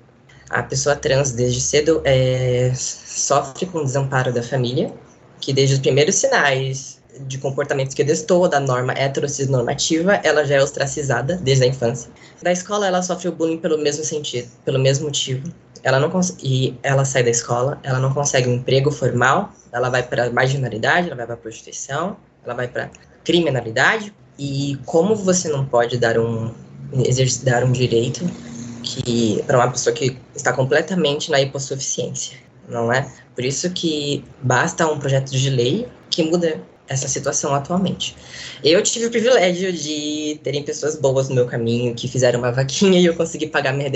A pessoa trans, desde cedo, é, sofre com o desamparo da família, que desde os primeiros sinais de comportamentos que destoa da norma heterocisnormativa, ela já é ostracizada desde a infância. Da escola, ela sofre o bullying pelo mesmo sentido, pelo mesmo motivo. Ela não e ela sai da escola, ela não consegue um emprego formal, ela vai para marginalidade, ela vai para prostituição, ela vai para criminalidade. E como você não pode dar um exercitar um direito que para uma pessoa que está completamente na hipossuficiência, não é? Por isso que basta um projeto de lei que muda essa situação atualmente. Eu tive o privilégio de terem pessoas boas no meu caminho que fizeram uma vaquinha e eu consegui pagar minha,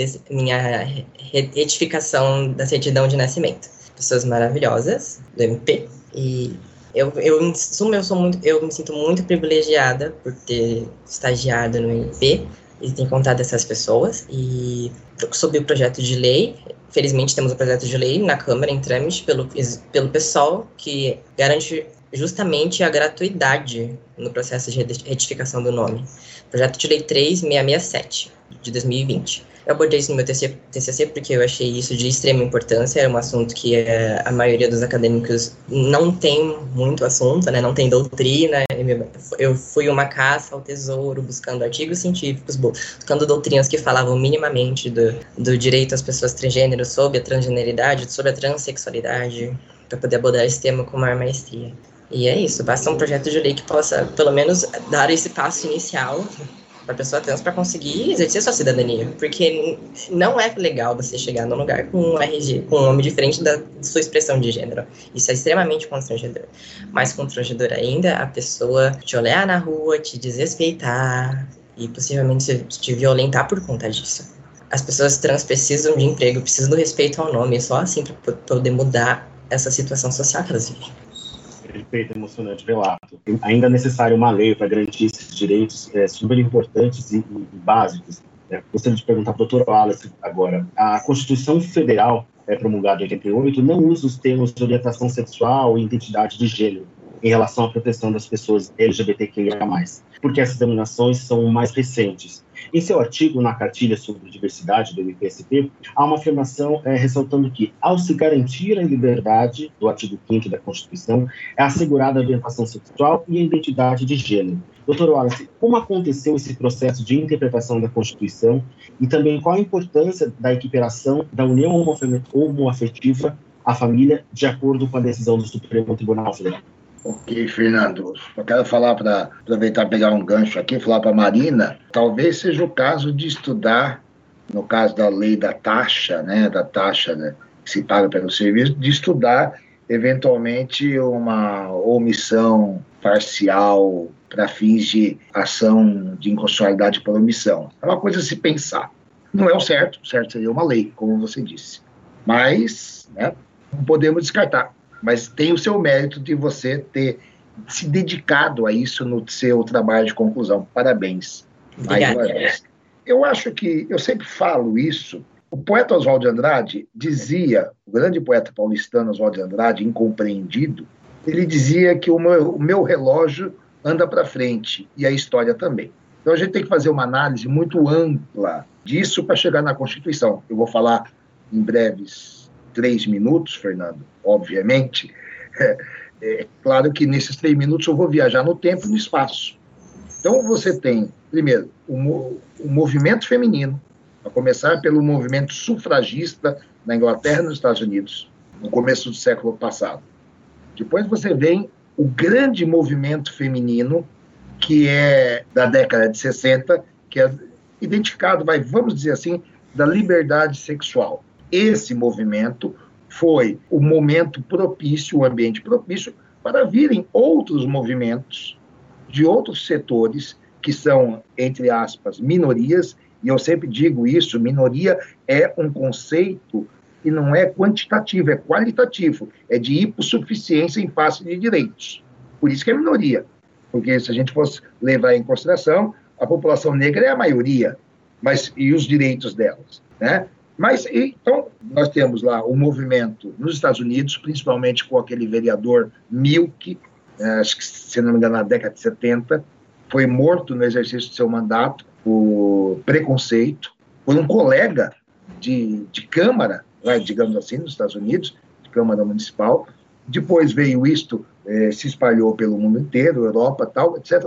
retificação da certidão de nascimento. Pessoas maravilhosas do MP e eu, eu, em suma, eu, sou muito, eu me sinto muito privilegiada por ter estagiado no MP e ter encontrado essas pessoas. E sobre o projeto de lei, felizmente temos o um projeto de lei na Câmara em trâmite pelo, pelo pessoal que garante justamente a gratuidade no processo de retificação do nome. Projeto de Lei 3667, de 2020. Eu abordei isso no meu TCC porque eu achei isso de extrema importância, era um assunto que é, a maioria dos acadêmicos não tem muito assunto, né, não tem doutrina. Eu fui uma caça ao tesouro, buscando artigos científicos, buscando doutrinas que falavam minimamente do, do direito às pessoas transgêneros, sobre a transgeneridade, sobre a transexualidade, para poder abordar esse tema com maior maestria. E é isso, basta um projeto de lei que possa, pelo menos, dar esse passo inicial para a pessoa trans para conseguir exercer sua cidadania. Porque não é legal você chegar num lugar com um RG, com um nome diferente da sua expressão de gênero. Isso é extremamente constrangedor. Mais constrangedor ainda a pessoa te olhar na rua, te desrespeitar e possivelmente te violentar por conta disso. As pessoas trans precisam de emprego, precisam do respeito ao nome, só assim para poder mudar essa situação social que elas vivem perfeito, emocionante relato. Ainda é necessário uma lei para garantir esses direitos é, super importantes e, e básicos. É, gostaria de perguntar para o doutor Wallace agora. A Constituição Federal, é, promulgada em 88, não usa os termos de orientação sexual e identidade de gênero em relação à proteção das pessoas LGBTQIA+, porque essas denominações são mais recentes. Em seu artigo na cartilha sobre diversidade do MPSP, há uma afirmação é, ressaltando que, ao se garantir a liberdade do artigo 5 da Constituição, é assegurada a orientação sexual e a identidade de gênero. Doutor Wallace, como aconteceu esse processo de interpretação da Constituição e também qual a importância da equiparação da união homoafetiva à família de acordo com a decisão do Supremo Tribunal Federal? Ok, Fernando. Eu quero falar para aproveitar pegar um gancho aqui, falar para Marina. Talvez seja o caso de estudar, no caso da lei da taxa, né, da taxa né, que se paga pelo serviço, de estudar eventualmente uma omissão parcial para fins de ação de inconstitucionalidade por omissão. É uma coisa a se pensar. Não é o certo, o certo seria uma lei, como você disse. Mas, né, não podemos descartar mas tem o seu mérito de você ter se dedicado a isso no seu trabalho de conclusão. Parabéns. Mais uma vez. Eu acho que, eu sempre falo isso, o poeta Oswald de Andrade dizia, o grande poeta paulistano Oswald de Andrade, incompreendido, ele dizia que o meu, o meu relógio anda para frente e a história também. Então a gente tem que fazer uma análise muito ampla disso para chegar na Constituição. Eu vou falar em breves três minutos, Fernando, obviamente, [LAUGHS] é, é, claro que nesses três minutos eu vou viajar no tempo e no espaço. Então você tem, primeiro, o, o movimento feminino, a começar pelo movimento sufragista na Inglaterra e nos Estados Unidos, no começo do século passado. Depois você vem o grande movimento feminino, que é da década de 60, que é identificado, vai, vamos dizer assim, da liberdade sexual esse movimento foi o momento propício, o ambiente propício, para virem outros movimentos de outros setores que são, entre aspas, minorias, e eu sempre digo isso: minoria é um conceito que não é quantitativo, é qualitativo, é de hipossuficiência em face de direitos. Por isso que é minoria, porque se a gente fosse levar em consideração, a população negra é a maioria, mas e os direitos delas, né? Mas, então, nós temos lá o movimento nos Estados Unidos, principalmente com aquele vereador Milk, é, acho que, se não me engano, na década de 70, foi morto no exercício de seu mandato por preconceito, por um colega de, de Câmara, né, digamos assim, nos Estados Unidos, de Câmara Municipal. Depois veio isto, eh, se espalhou pelo mundo inteiro, Europa, tal, etc.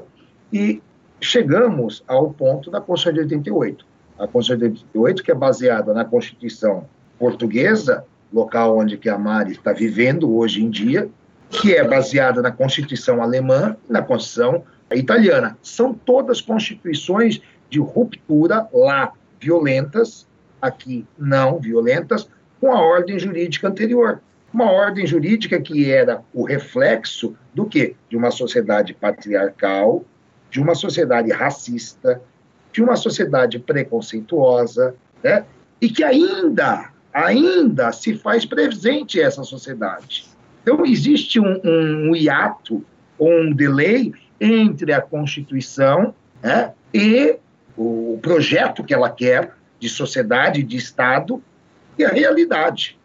E chegamos ao ponto da Constituição de 88 a Constituição de 88, que é baseada na Constituição portuguesa, local onde que a Mari está vivendo hoje em dia, que é baseada na Constituição alemã e na Constituição italiana. São todas constituições de ruptura lá violentas, aqui não violentas, com a ordem jurídica anterior. Uma ordem jurídica que era o reflexo do quê? De uma sociedade patriarcal, de uma sociedade racista, de uma sociedade preconceituosa, né? E que ainda, ainda se faz presente essa sociedade. Então, existe um, um hiato, um delay entre a Constituição né, e o projeto que ela quer de sociedade, de Estado, e a realidade.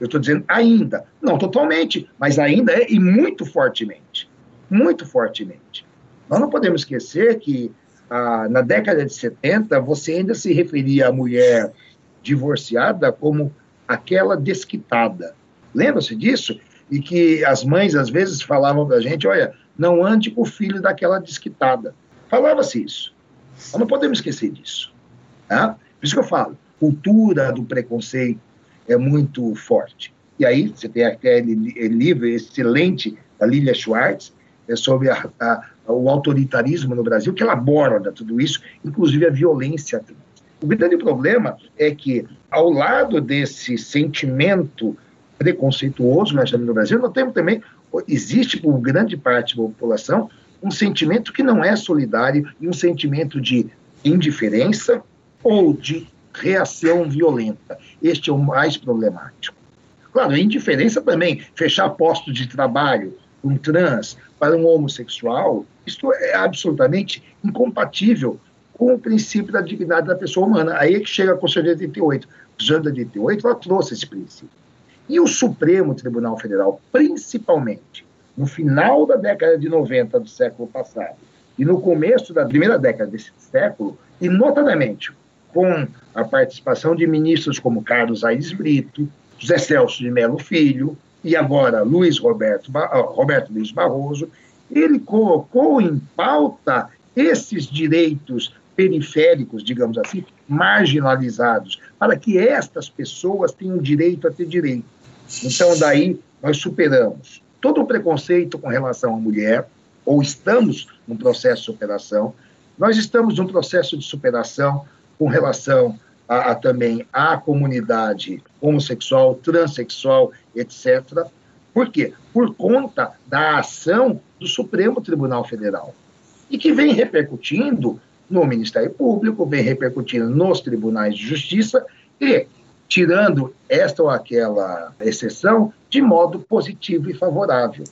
Eu estou dizendo ainda, não totalmente, mas ainda é e muito fortemente. Muito fortemente. Nós não podemos esquecer que na década de 70 você ainda se referia à mulher divorciada como aquela desquitada. Lembra-se disso? E que as mães às vezes falavam para a gente: olha, não ande com o filho daquela desquitada. Falava-se isso. Nós não podemos esquecer disso. Tá? Por isso que eu falo, cultura do preconceito é muito forte. E aí você tem aquele livro excelente da Lilia Schwartz, é sobre a, a, o autoritarismo no Brasil, que ela aborda tudo isso, inclusive a violência. O grande problema é que, ao lado desse sentimento preconceituoso nós temos no Brasil, nós temos também, existe por grande parte da população, um sentimento que não é solidário e um sentimento de indiferença ou de reação violenta. Este é o mais problemático. Claro, indiferença também, fechar postos de trabalho um trans para um homossexual, isso é absolutamente incompatível com o princípio da dignidade da pessoa humana. Aí é que chega a Constituição de 88. A Constituição de 88 ela trouxe esse princípio. E o Supremo Tribunal Federal, principalmente, no final da década de 90 do século passado e no começo da primeira década desse século, e notadamente com a participação de ministros como Carlos Aires Brito, José Celso de Melo Filho e agora Luiz Roberto, Roberto Luiz Barroso, ele colocou em pauta esses direitos periféricos, digamos assim, marginalizados, para que estas pessoas tenham direito a ter direito. Então, daí, nós superamos todo o preconceito com relação à mulher, ou estamos num processo de superação, nós estamos num processo de superação com relação a, a, também à comunidade homossexual, transexual, etc. Por quê? Por conta da ação do Supremo Tribunal Federal. E que vem repercutindo no Ministério Público, vem repercutindo nos tribunais de justiça e tirando esta ou aquela exceção de modo positivo e favorável.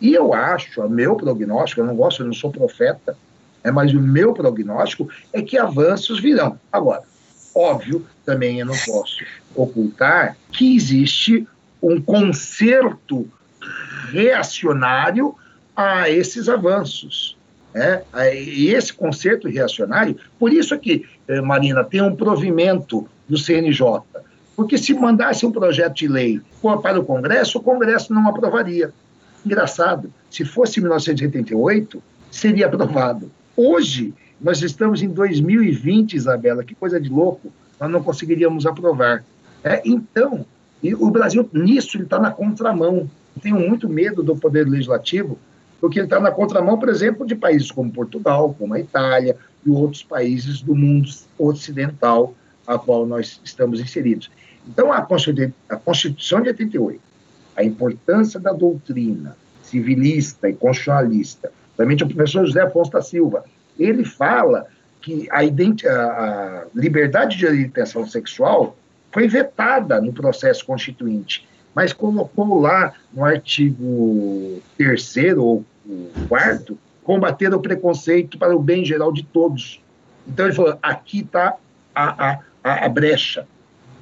E eu acho, o meu prognóstico, eu não gosto, eu não sou profeta, é, mas o meu prognóstico é que avanços virão. Agora, óbvio, também eu não posso ocultar que existe um conserto reacionário a esses avanços. Né? E esse conserto reacionário, por isso que, eh, Marina, tem um provimento do CNJ, porque se mandasse um projeto de lei para o Congresso, o Congresso não aprovaria. Engraçado, se fosse 1988, seria aprovado. Hoje, nós estamos em 2020, Isabela, que coisa de louco, nós não conseguiríamos aprovar. É, então, o Brasil, nisso, ele está na contramão. tenho muito medo do Poder Legislativo, porque ele está na contramão, por exemplo, de países como Portugal, como a Itália e outros países do mundo ocidental a qual nós estamos inseridos. Então, a Constituição de 88, a importância da doutrina civilista e constitucionalista, também o professor José Afonso da Silva, ele fala que a, a liberdade de orientação sexual foi vetada no processo constituinte, mas colocou lá no artigo 3 ou 4 combater o preconceito para o bem geral de todos. Então ele falou: aqui está a, a, a brecha.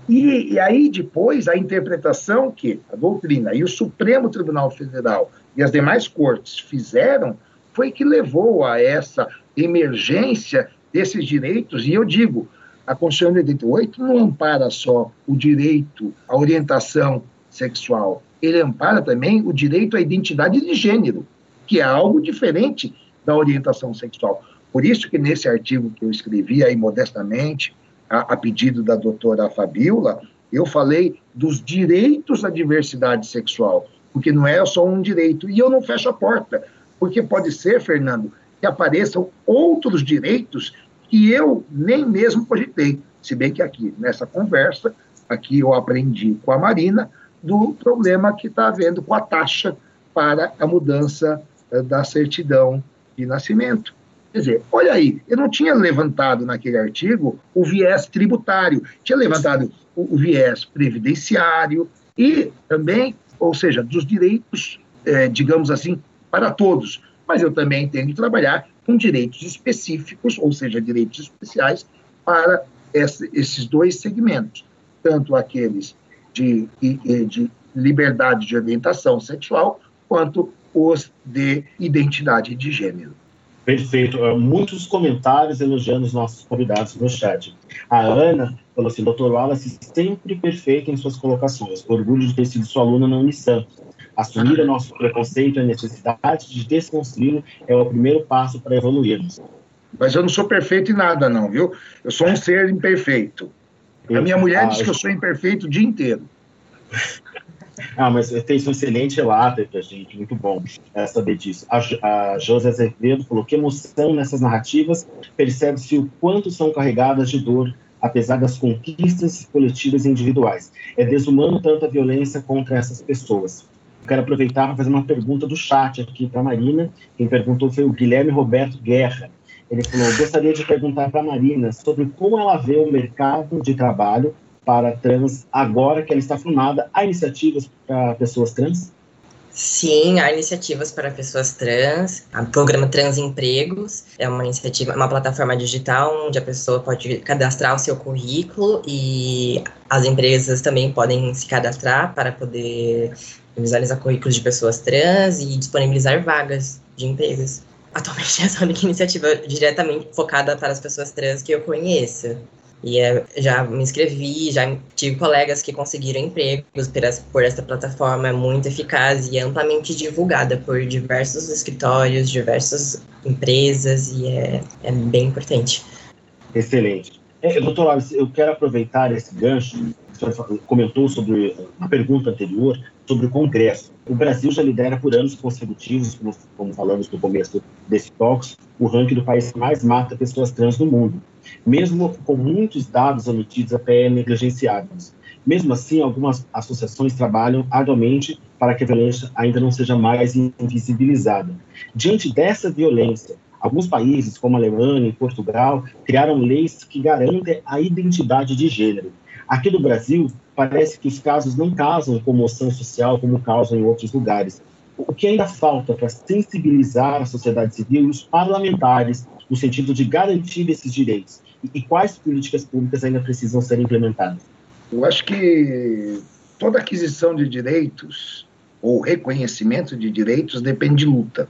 E, e, aí depois a interpretação que a doutrina e o Supremo Tribunal Federal e as demais cortes fizeram foi que levou a essa emergência desses direitos. E eu digo, a Constituição de 88 não ampara só o direito à orientação sexual, ele ampara também o direito à identidade de gênero, que é algo diferente da orientação sexual. Por isso que nesse artigo que eu escrevi aí modestamente, a, a pedido da doutora Fabiola, eu falei dos direitos à diversidade sexual, porque não é só um direito. E eu não fecho a porta, porque pode ser, Fernando, que apareçam outros direitos que eu nem mesmo cogitei. Se bem que aqui, nessa conversa, aqui eu aprendi com a Marina do problema que está havendo com a taxa para a mudança eh, da certidão de nascimento. Quer dizer, olha aí, eu não tinha levantado naquele artigo o viés tributário, tinha levantado o, o viés previdenciário e também, ou seja, dos direitos, eh, digamos assim, para todos. Mas eu também tenho que trabalhar com direitos específicos, ou seja, direitos especiais para esses dois segmentos, tanto aqueles de, de liberdade de orientação sexual, quanto os de identidade de gênero. Perfeito. Uh, muitos comentários elogiando os nossos convidados no chat. A Ana falou assim: doutor Wallace, sempre perfeito em suas colocações. Orgulho de ter sido sua aluna na Unisant. Assumir o nosso preconceito e a necessidade de desconstruí-lo é o primeiro passo para evoluirmos. Mas eu não sou perfeito em nada, não, viu? Eu sou um ser imperfeito. A minha mulher diz que eu sou imperfeito o dia inteiro. Ah, mas fez um excelente relato para a gente, muito bom é, saber disso. A, a José Azevedo falou que emoção nessas narrativas, percebe-se o quanto são carregadas de dor, apesar das conquistas coletivas e individuais. É desumano tanto a violência contra essas pessoas. Quero aproveitar para fazer uma pergunta do chat aqui para a Marina. Quem perguntou foi o Guilherme Roberto Guerra. Ele falou: gostaria de perguntar para a Marina sobre como ela vê o mercado de trabalho para trans agora que ela está formada. Há iniciativas para pessoas trans? Sim, há iniciativas para pessoas trans. O programa Trans Empregos é uma iniciativa, uma plataforma digital onde a pessoa pode cadastrar o seu currículo e as empresas também podem se cadastrar para poder visualizar currículos de pessoas trans e disponibilizar vagas de empregos. Atualmente essa é a única iniciativa diretamente focada para as pessoas trans que eu conheço. E é, já me inscrevi, já tive colegas que conseguiram empregos por essa, plataforma, é muito eficaz e amplamente divulgada por diversos escritórios, diversas empresas, e é, é bem importante. Excelente. É, doutor Alves, eu quero aproveitar esse gancho, o senhor comentou sobre a pergunta anterior, sobre o Congresso. O Brasil já lidera por anos consecutivos, como, como falamos no começo desse talks, o ranking do país que mais mata pessoas trans no mundo mesmo com muitos dados omitidos até negligenciados. Mesmo assim, algumas associações trabalham arduamente para que a violência ainda não seja mais invisibilizada. Diante dessa violência, alguns países, como a Alemanha e Portugal, criaram leis que garantem a identidade de gênero. Aqui no Brasil, parece que os casos não causam comoção social como causam em outros lugares. O que ainda falta para sensibilizar a sociedade civil e os parlamentares no sentido de garantir esses direitos? E quais políticas públicas ainda precisam ser implementadas? Eu acho que toda aquisição de direitos ou reconhecimento de direitos depende de luta.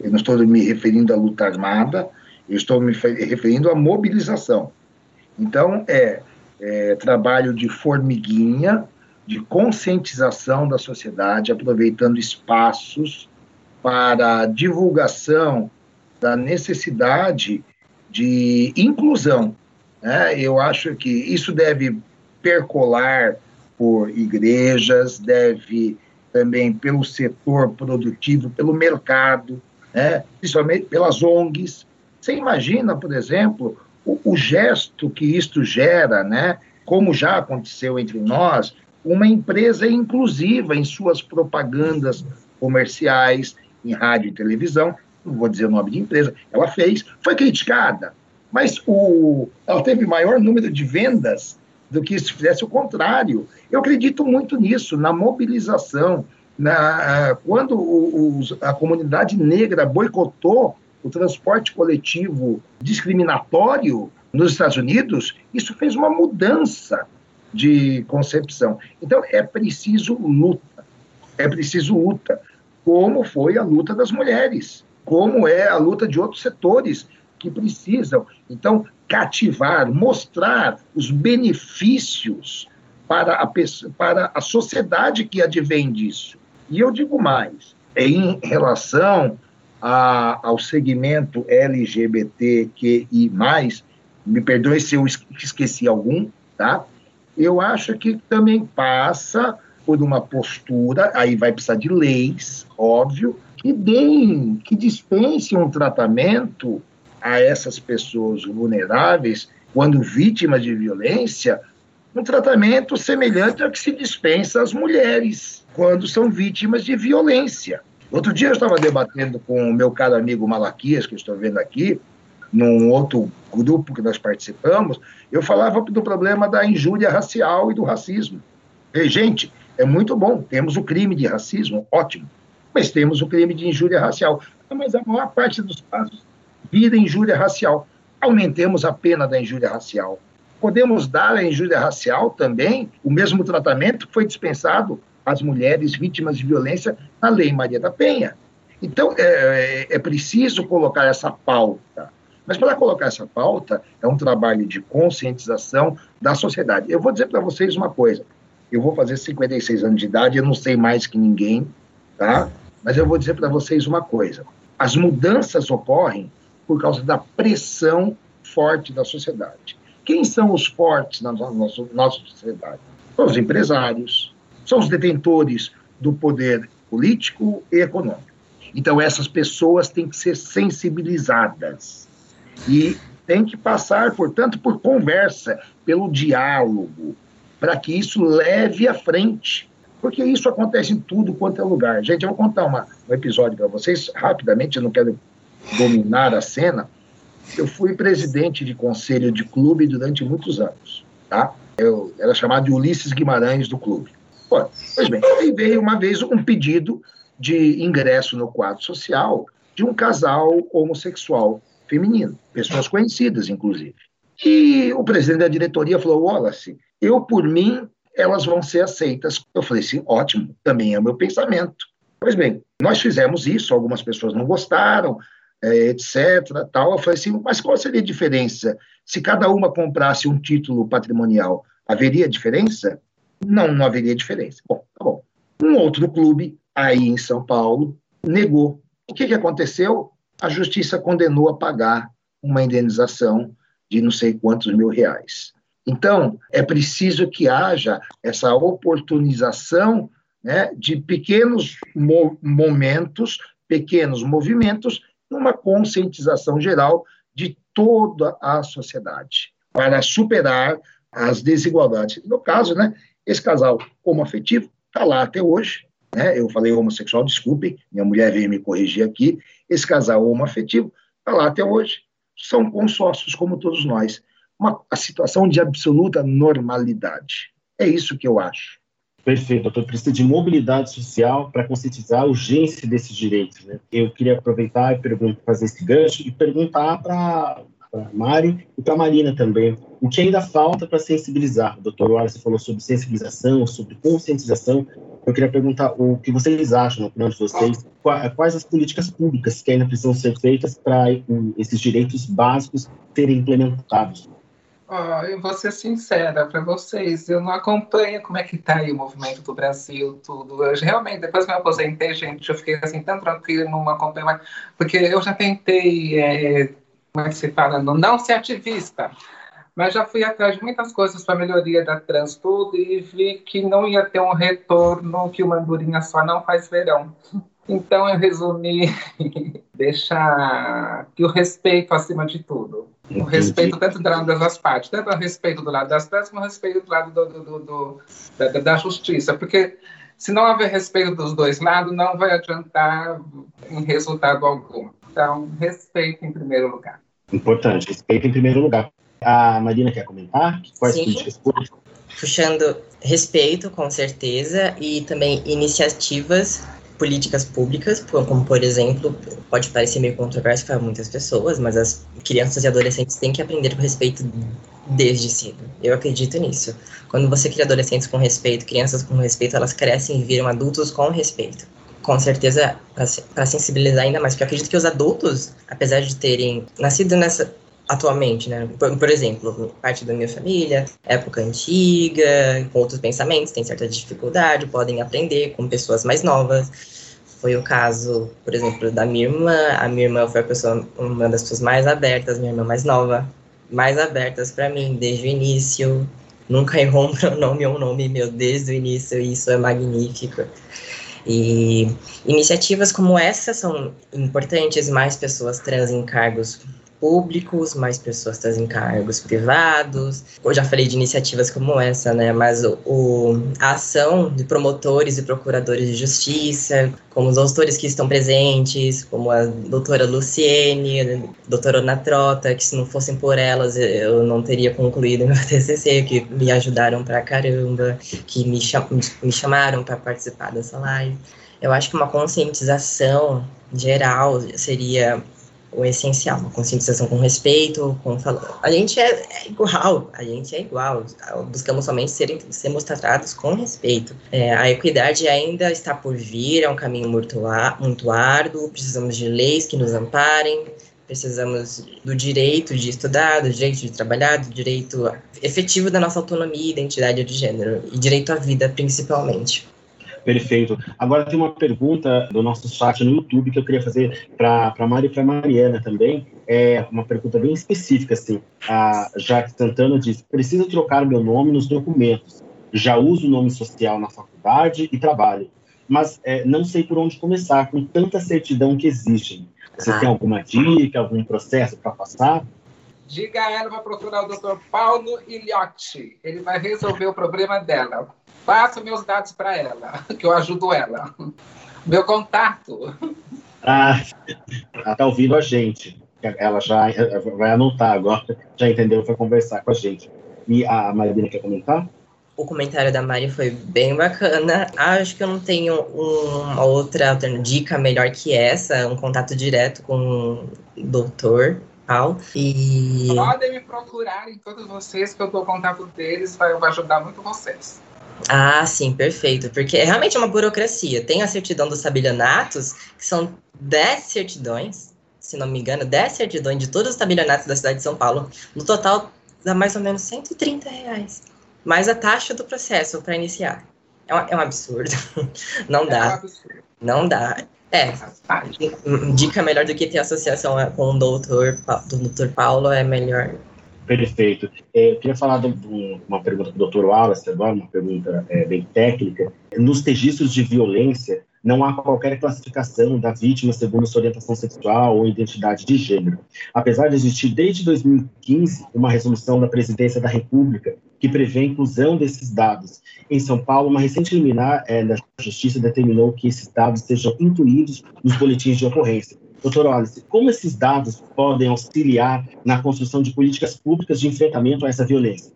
Eu não estou me referindo à luta armada, eu estou me referindo à mobilização. Então, é, é trabalho de formiguinha, de conscientização da sociedade, aproveitando espaços para divulgação da necessidade de inclusão. Né? Eu acho que isso deve percolar por igrejas, deve também pelo setor produtivo, pelo mercado, né? principalmente pelas ONGs. Você imagina, por exemplo, o, o gesto que isto gera, né? como já aconteceu entre nós, uma empresa inclusiva em suas propagandas comerciais, em rádio e televisão, não vou dizer o nome de empresa, ela fez, foi criticada, mas o, ela teve maior número de vendas do que se fizesse o contrário. Eu acredito muito nisso, na mobilização, na, quando o, o, a comunidade negra boicotou o transporte coletivo discriminatório nos Estados Unidos, isso fez uma mudança de concepção. Então, é preciso luta, é preciso luta, como foi a luta das mulheres como é a luta de outros setores que precisam. Então, cativar, mostrar os benefícios para a, para a sociedade que advém disso. E eu digo mais, em relação a, ao segmento LGBTQI+, me perdoe se eu esqueci algum, tá? Eu acho que também passa por uma postura, aí vai precisar de leis, óbvio, que deem, que dispensem um tratamento a essas pessoas vulneráveis, quando vítimas de violência, um tratamento semelhante ao que se dispensa às mulheres quando são vítimas de violência. Outro dia eu estava debatendo com o meu caro amigo Malaquias, que estou vendo aqui, num outro grupo que nós participamos, eu falava do problema da injúria racial e do racismo. E, gente, é muito bom, temos o crime de racismo, ótimo, mas temos o crime de injúria racial. Mas a maior parte dos casos vira injúria racial. Aumentemos a pena da injúria racial. Podemos dar à injúria racial também o mesmo tratamento que foi dispensado às mulheres vítimas de violência na Lei Maria da Penha. Então, é, é, é preciso colocar essa pauta. Mas para colocar essa pauta, é um trabalho de conscientização da sociedade. Eu vou dizer para vocês uma coisa. Eu vou fazer 56 anos de idade, eu não sei mais que ninguém, tá? Mas eu vou dizer para vocês uma coisa. As mudanças ocorrem por causa da pressão forte da sociedade. Quem são os fortes na nossa, nossa sociedade? São os empresários, são os detentores do poder político e econômico. Então, essas pessoas têm que ser sensibilizadas e têm que passar, portanto, por conversa, pelo diálogo, para que isso leve à frente. Porque isso acontece em tudo quanto é lugar. Gente, eu vou contar uma, um episódio para vocês, rapidamente, eu não quero dominar a cena. Eu fui presidente de conselho de clube durante muitos anos, tá? Eu era chamado de Ulisses Guimarães do clube. Pô, pois bem, aí veio uma vez um pedido de ingresso no quadro social de um casal homossexual feminino, pessoas conhecidas, inclusive. E o presidente da diretoria falou: Wallace, eu, por mim, elas vão ser aceitas. Eu falei assim: ótimo, também é o meu pensamento. Pois bem, nós fizemos isso, algumas pessoas não gostaram, é, etc. Tal. Eu falei assim: mas qual seria a diferença? Se cada uma comprasse um título patrimonial, haveria diferença? Não, não haveria diferença. Bom, tá bom. Um outro clube, aí em São Paulo, negou. O que, que aconteceu? A justiça condenou a pagar uma indenização de não sei quantos mil reais. Então, é preciso que haja essa oportunização né, de pequenos mo momentos, pequenos movimentos, numa conscientização geral de toda a sociedade, para superar as desigualdades. No caso, né, esse casal homoafetivo está lá até hoje. Né? Eu falei homossexual, desculpem, minha mulher veio me corrigir aqui. Esse casal homoafetivo está lá até hoje. São consórcios, como todos nós. Uma a situação de absoluta normalidade. É isso que eu acho. Perfeito, doutor. Precisa de mobilidade social para conscientizar a urgência desses direitos. Né? Eu queria aproveitar e fazer esse gancho e perguntar para para Mário e para Marina também. O que ainda falta para sensibilizar? Doutor Wallace falou sobre sensibilização, sobre conscientização. Eu queria perguntar o que vocês acham, na opinião de vocês, quais as políticas públicas que ainda precisam ser feitas para esses direitos básicos serem implementados? Oh, eu vou ser sincera para vocês, eu não acompanho como é que está aí o movimento do Brasil, tudo. Eu realmente, depois que me aposentei, gente, eu fiquei assim tão tranquila, não acompanho mais, porque eu já tentei é, como é que se fala, não, não ser ativista, mas já fui atrás de muitas coisas para melhoria da trans tudo e vi que não ia ter um retorno, que uma andorinha só não faz verão. Então eu resumi [LAUGHS] deixar que o respeito acima de tudo. O respeito tanto do lado das partes, tanto o respeito do lado das trans, como o respeito do lado do, do, do, da, da justiça, porque se não houver respeito dos dois lados, não vai adiantar em resultado algum. Então, respeito em primeiro lugar. Importante, respeito em primeiro lugar. A Marina quer comentar? Quais Sim. políticas públicas? Puxando respeito, com certeza, e também iniciativas políticas públicas, como por exemplo, pode parecer meio controverso para muitas pessoas, mas as crianças e adolescentes têm que aprender com respeito desde cedo. Eu acredito nisso. Quando você cria adolescentes com respeito, crianças com respeito, elas crescem e viram adultos com respeito com certeza, para sensibilizar ainda mais, porque eu acredito que os adultos, apesar de terem nascido nessa atualmente, né? Por, por, exemplo, parte da minha família, época antiga, com outros pensamentos, tem certa dificuldade, podem aprender com pessoas mais novas. Foi o caso, por exemplo, da minha irmã. A minha irmã foi pessoa, uma das pessoas mais abertas, minha irmã mais nova, mais abertas para mim desde o início. nunca [LAUGHS] errou um pronome ou um nome meu desde o início, e isso é magnífico. E iniciativas como essa são importantes, mais pessoas trans em cargos públicos, mais pessoas trazem cargos privados. Eu já falei de iniciativas como essa, né? Mas o, o, a ação de promotores e procuradores de justiça, como os doutores que estão presentes, como a doutora Luciene, a doutora Ana Trota, que se não fossem por elas eu não teria concluído [LAUGHS] meu TCC, que me ajudaram pra caramba, que me, cham me chamaram para participar dessa live. Eu acho que uma conscientização geral seria o essencial, uma conscientização com respeito, com a gente é, é, igual, a gente é igual, buscamos somente ser, sermos tratados com respeito. É, a equidade ainda está por vir, é um caminho muito, muito árduo, precisamos de leis que nos amparem, precisamos do direito de estudar, do direito de trabalhar, do direito efetivo da nossa autonomia e identidade de gênero, e direito à vida principalmente. Perfeito. Agora tem uma pergunta do nosso chat no YouTube que eu queria fazer para a Mari e para a Mariana também. É uma pergunta bem específica, assim. A Jaque Santana diz: preciso trocar meu nome nos documentos. Já uso o nome social na faculdade e trabalho, mas é, não sei por onde começar com tanta certidão que existe. Você ah. tem alguma dica, algum processo para passar? Diga a ela para procurar o Dr. Paulo Iliotti. Ele vai resolver o problema dela. Passa meus dados para ela, [LAUGHS] que eu ajudo ela. Meu contato. Ah, ela está ouvindo a gente. Ela já vai anotar agora, já entendeu, vai conversar com a gente. E a Marina quer comentar? O comentário da Mari foi bem bacana. Acho que eu não tenho uma outra dica melhor que essa, um contato direto com o doutor Paulo. E... Podem me procurar em todos vocês, que eu dou contato deles, vai ajudar muito vocês. Ah, sim, perfeito. Porque é realmente uma burocracia. Tem a certidão dos tabelionatos, que são 10 certidões, se não me engano, 10 certidões de todos os tabelionatos da cidade de São Paulo. No total, dá mais ou menos 130 reais. Mais a taxa do processo para iniciar. É um, é um, absurdo. [LAUGHS] Não dá. É um absurdo. Não dá. É. Dica melhor do que ter associação com o doutor, do doutor Paulo é melhor Perfeito. É, eu queria falar de uma pergunta para o Dr. Wallace agora, uma pergunta é, bem técnica. Nos registros de violência, não há qualquer classificação da vítima segundo sua orientação sexual ou identidade de gênero. Apesar de existir desde 2015 uma resolução da Presidência da República que prevê a inclusão desses dados. Em São Paulo, uma recente liminar é, da Justiça determinou que esses dados sejam incluídos nos boletins de ocorrência. Doutor Wallace, como esses dados podem auxiliar na construção de políticas públicas de enfrentamento a essa violência?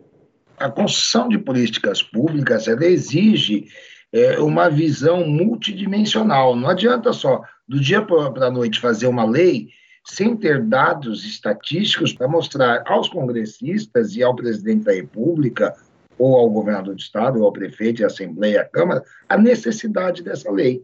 A construção de políticas públicas ela exige é, uma visão multidimensional. Não adianta só do dia para a noite fazer uma lei sem ter dados estatísticos para mostrar aos congressistas e ao presidente da República, ou ao governador do estado, ou ao prefeito, à Assembleia, à Câmara, a necessidade dessa lei.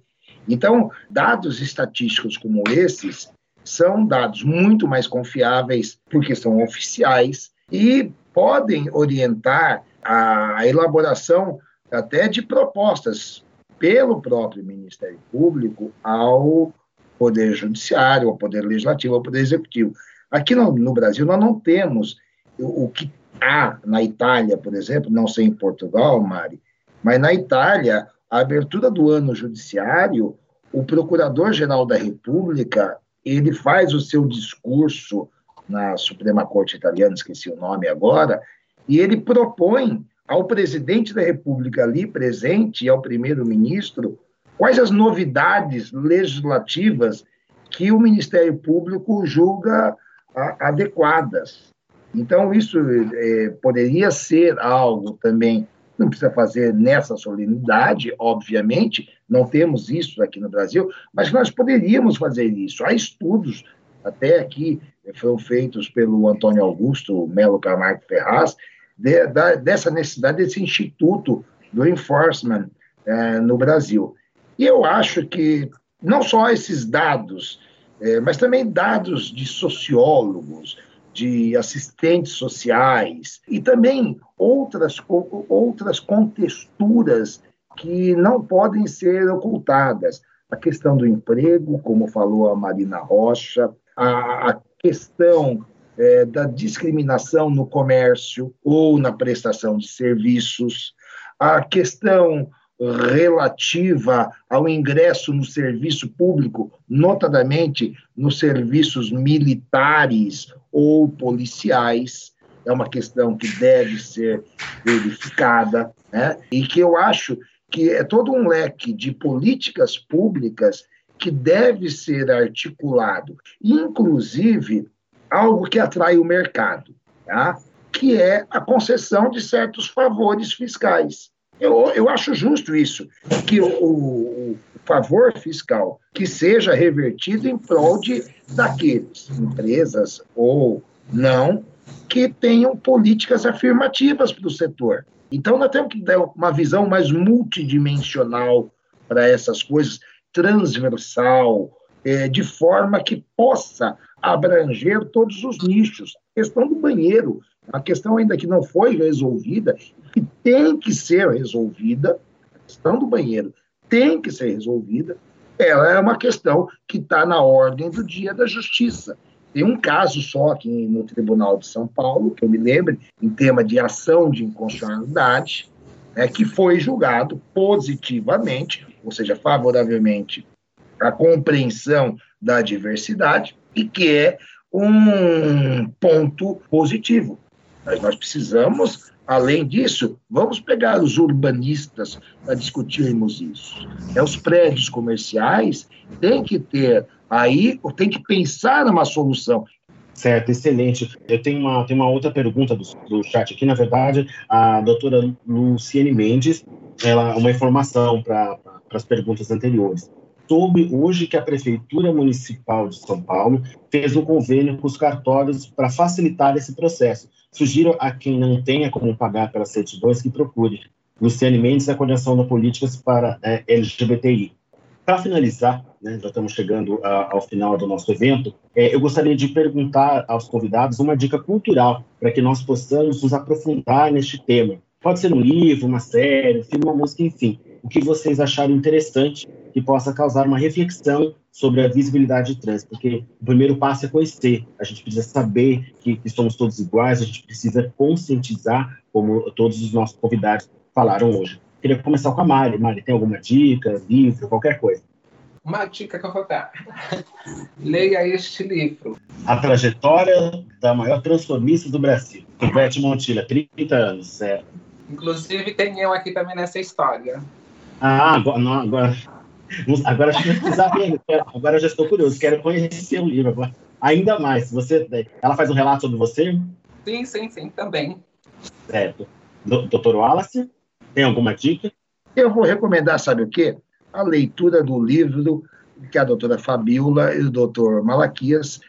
Então, dados estatísticos como esses são dados muito mais confiáveis, porque são oficiais e podem orientar a elaboração até de propostas pelo próprio Ministério Público ao Poder Judiciário, ao Poder Legislativo, ao Poder Executivo. Aqui no, no Brasil, nós não temos o, o, que há na Itália, por exemplo, não sei em Portugal, Mari, mas na Itália, a abertura do ano judiciário, o Procurador-Geral da República, ele faz o seu discurso na Suprema Corte Italiana, esqueci o nome agora, e ele propõe ao presidente da República ali presente e ao primeiro-ministro quais as novidades legislativas que o Ministério Público julga adequadas. Então, isso é, poderia ser algo também não precisa fazer nessa solenidade, obviamente, não temos isso aqui no Brasil, mas nós poderíamos fazer isso. Há estudos, até aqui foram feitos pelo Antônio Augusto Melo Camargo Ferraz, de, da, dessa necessidade desse instituto do enforcement é, no Brasil. E eu acho que não só esses dados, é, mas também dados de sociólogos, de assistentes sociais e também outras, outras contexturas que não podem ser ocultadas. A questão do emprego, como falou a Marina Rocha, a, a questão é, da discriminação no comércio ou na prestação de serviços, a questão relativa ao ingresso no serviço público, notadamente nos serviços militares ou policiais, é uma questão que deve ser verificada, né? e que eu acho que é todo um leque de políticas públicas que deve ser articulado, inclusive algo que atrai o mercado, tá? que é a concessão de certos favores fiscais. Eu, eu acho justo isso, que o, o, favor fiscal que seja revertido em prol de daqueles, empresas ou não, que tenham políticas afirmativas para o setor. Então, nós temos que dar uma visão mais multidimensional para essas coisas, transversal, é, de forma que possa abranger todos os nichos. A questão do banheiro, a questão ainda que não foi resolvida, que tem que ser resolvida, a questão do banheiro tem que ser resolvida, ela é uma questão que está na ordem do dia da justiça. Tem um caso só aqui no Tribunal de São Paulo, que eu me lembre, em tema de ação de inconstitucionalidade, né, que foi julgado positivamente, ou seja, favoravelmente à compreensão da diversidade, e que é um ponto positivo. Mas nós precisamos, além disso, vamos pegar os urbanistas para discutirmos isso. É, os prédios comerciais têm que ter aí, tem que pensar numa solução. Certo, excelente. Eu tenho uma, tenho uma outra pergunta do, do chat aqui. Na verdade, a doutora Luciene Mendes, ela uma informação para as perguntas anteriores soube hoje que a Prefeitura Municipal de São Paulo fez um convênio com os cartórios para facilitar esse processo. Sugiro a quem não tenha como pagar pelas certidões que procure. Luciane Mendes, da Coordenação de Políticas para é, LGBTI. Para finalizar, né, já estamos chegando a, ao final do nosso evento, é, eu gostaria de perguntar aos convidados uma dica cultural para que nós possamos nos aprofundar neste tema. Pode ser um livro, uma série, um filme, uma música, enfim o que vocês acharam interessante que possa causar uma reflexão sobre a visibilidade trans, porque o primeiro passo é conhecer, a gente precisa saber que, que somos todos iguais, a gente precisa conscientizar, como todos os nossos convidados falaram hoje. Queria começar com a Mari. Mari, tem alguma dica, livro, qualquer coisa? Uma dica que eu vou dar. [LAUGHS] Leia este livro. A trajetória da maior transformista do Brasil. Ivete Montilla, 30 anos, certo? Inclusive, tem eu aqui também nessa história. Ah, agora, não, agora, agora. Agora eu já estou curioso, quero conhecer o livro agora. Ainda mais, você, ela faz um relato sobre você? Sim, sim, sim, também. Certo. Doutor Wallace, tem alguma dica? Eu vou recomendar, sabe o quê? A leitura do livro que a doutora Fabiola e o doutor Malaquias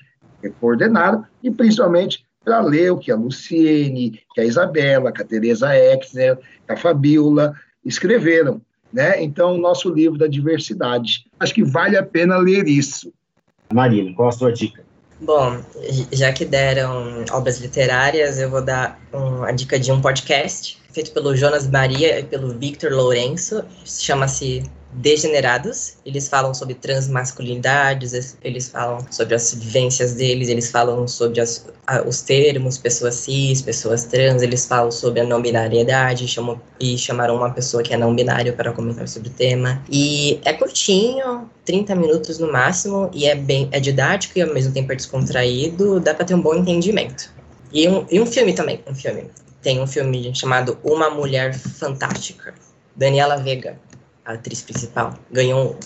coordenaram, e principalmente para ler o que a Luciene, que a Isabela, que a Tereza Exner, que a Fabiola escreveram né? Então, o nosso livro da diversidade. Acho que vale a pena ler isso. Marina, qual a sua dica? Bom, já que deram obras literárias, eu vou dar um, a dica de um podcast feito pelo Jonas Maria e pelo Victor Lourenço. Chama-se degenerados. Eles falam sobre transmasculinidades, eles falam sobre as vivências deles, eles falam sobre as, os termos, pessoas cis, pessoas trans, eles falam sobre a não binariedade chamam, e chamaram uma pessoa que é não binário para comentar sobre o tema. E é curtinho, 30 minutos no máximo, e é bem é didático e ao mesmo tempo é descontraído, dá para ter um bom entendimento. E um, e um filme também, um filme. Tem um filme chamado Uma Mulher Fantástica, Daniela Vega a atriz principal. Ganhou,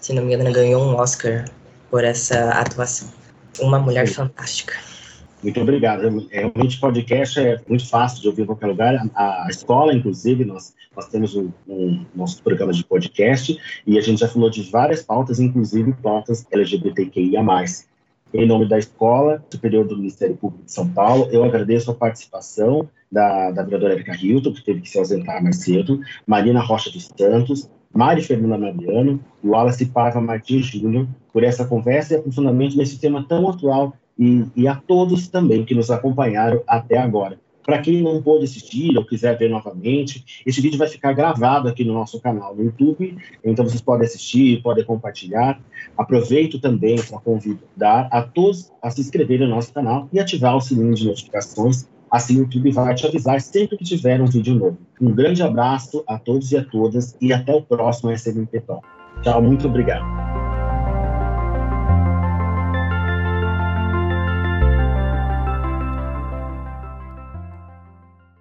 se não me engano, ganhou um Oscar por essa atuação. Uma mulher Sim. fantástica. Muito obrigado. Realmente, podcast é muito fácil de ouvir em qualquer lugar. A, a escola, inclusive, nós, nós temos um, um, nosso programa de podcast e a gente já falou de várias pautas, inclusive pautas LGBTQIA+. Em nome da Escola Superior do Ministério Público de São Paulo, eu agradeço a participação da, da vereadora Erika Hilton, que teve que se ausentar mais cedo, Marina Rocha dos Santos, Mari Fernanda Mariano e Wallace Paiva Martins Júnior por essa conversa e aprofundamento nesse tema tão atual e, e, a todos também que nos acompanharam até agora. Para quem não pôde assistir ou quiser ver novamente, esse vídeo vai ficar gravado aqui no nosso canal no YouTube, então vocês podem assistir, podem compartilhar. Aproveito também para convidar a todos a se inscreverem no nosso canal e ativar o sininho de notificações Assim, o YouTube vai te avisar sempre que tiver um vídeo novo. Um grande abraço a todos e a todas e até o próximo SMT Talk. Tchau, muito obrigado.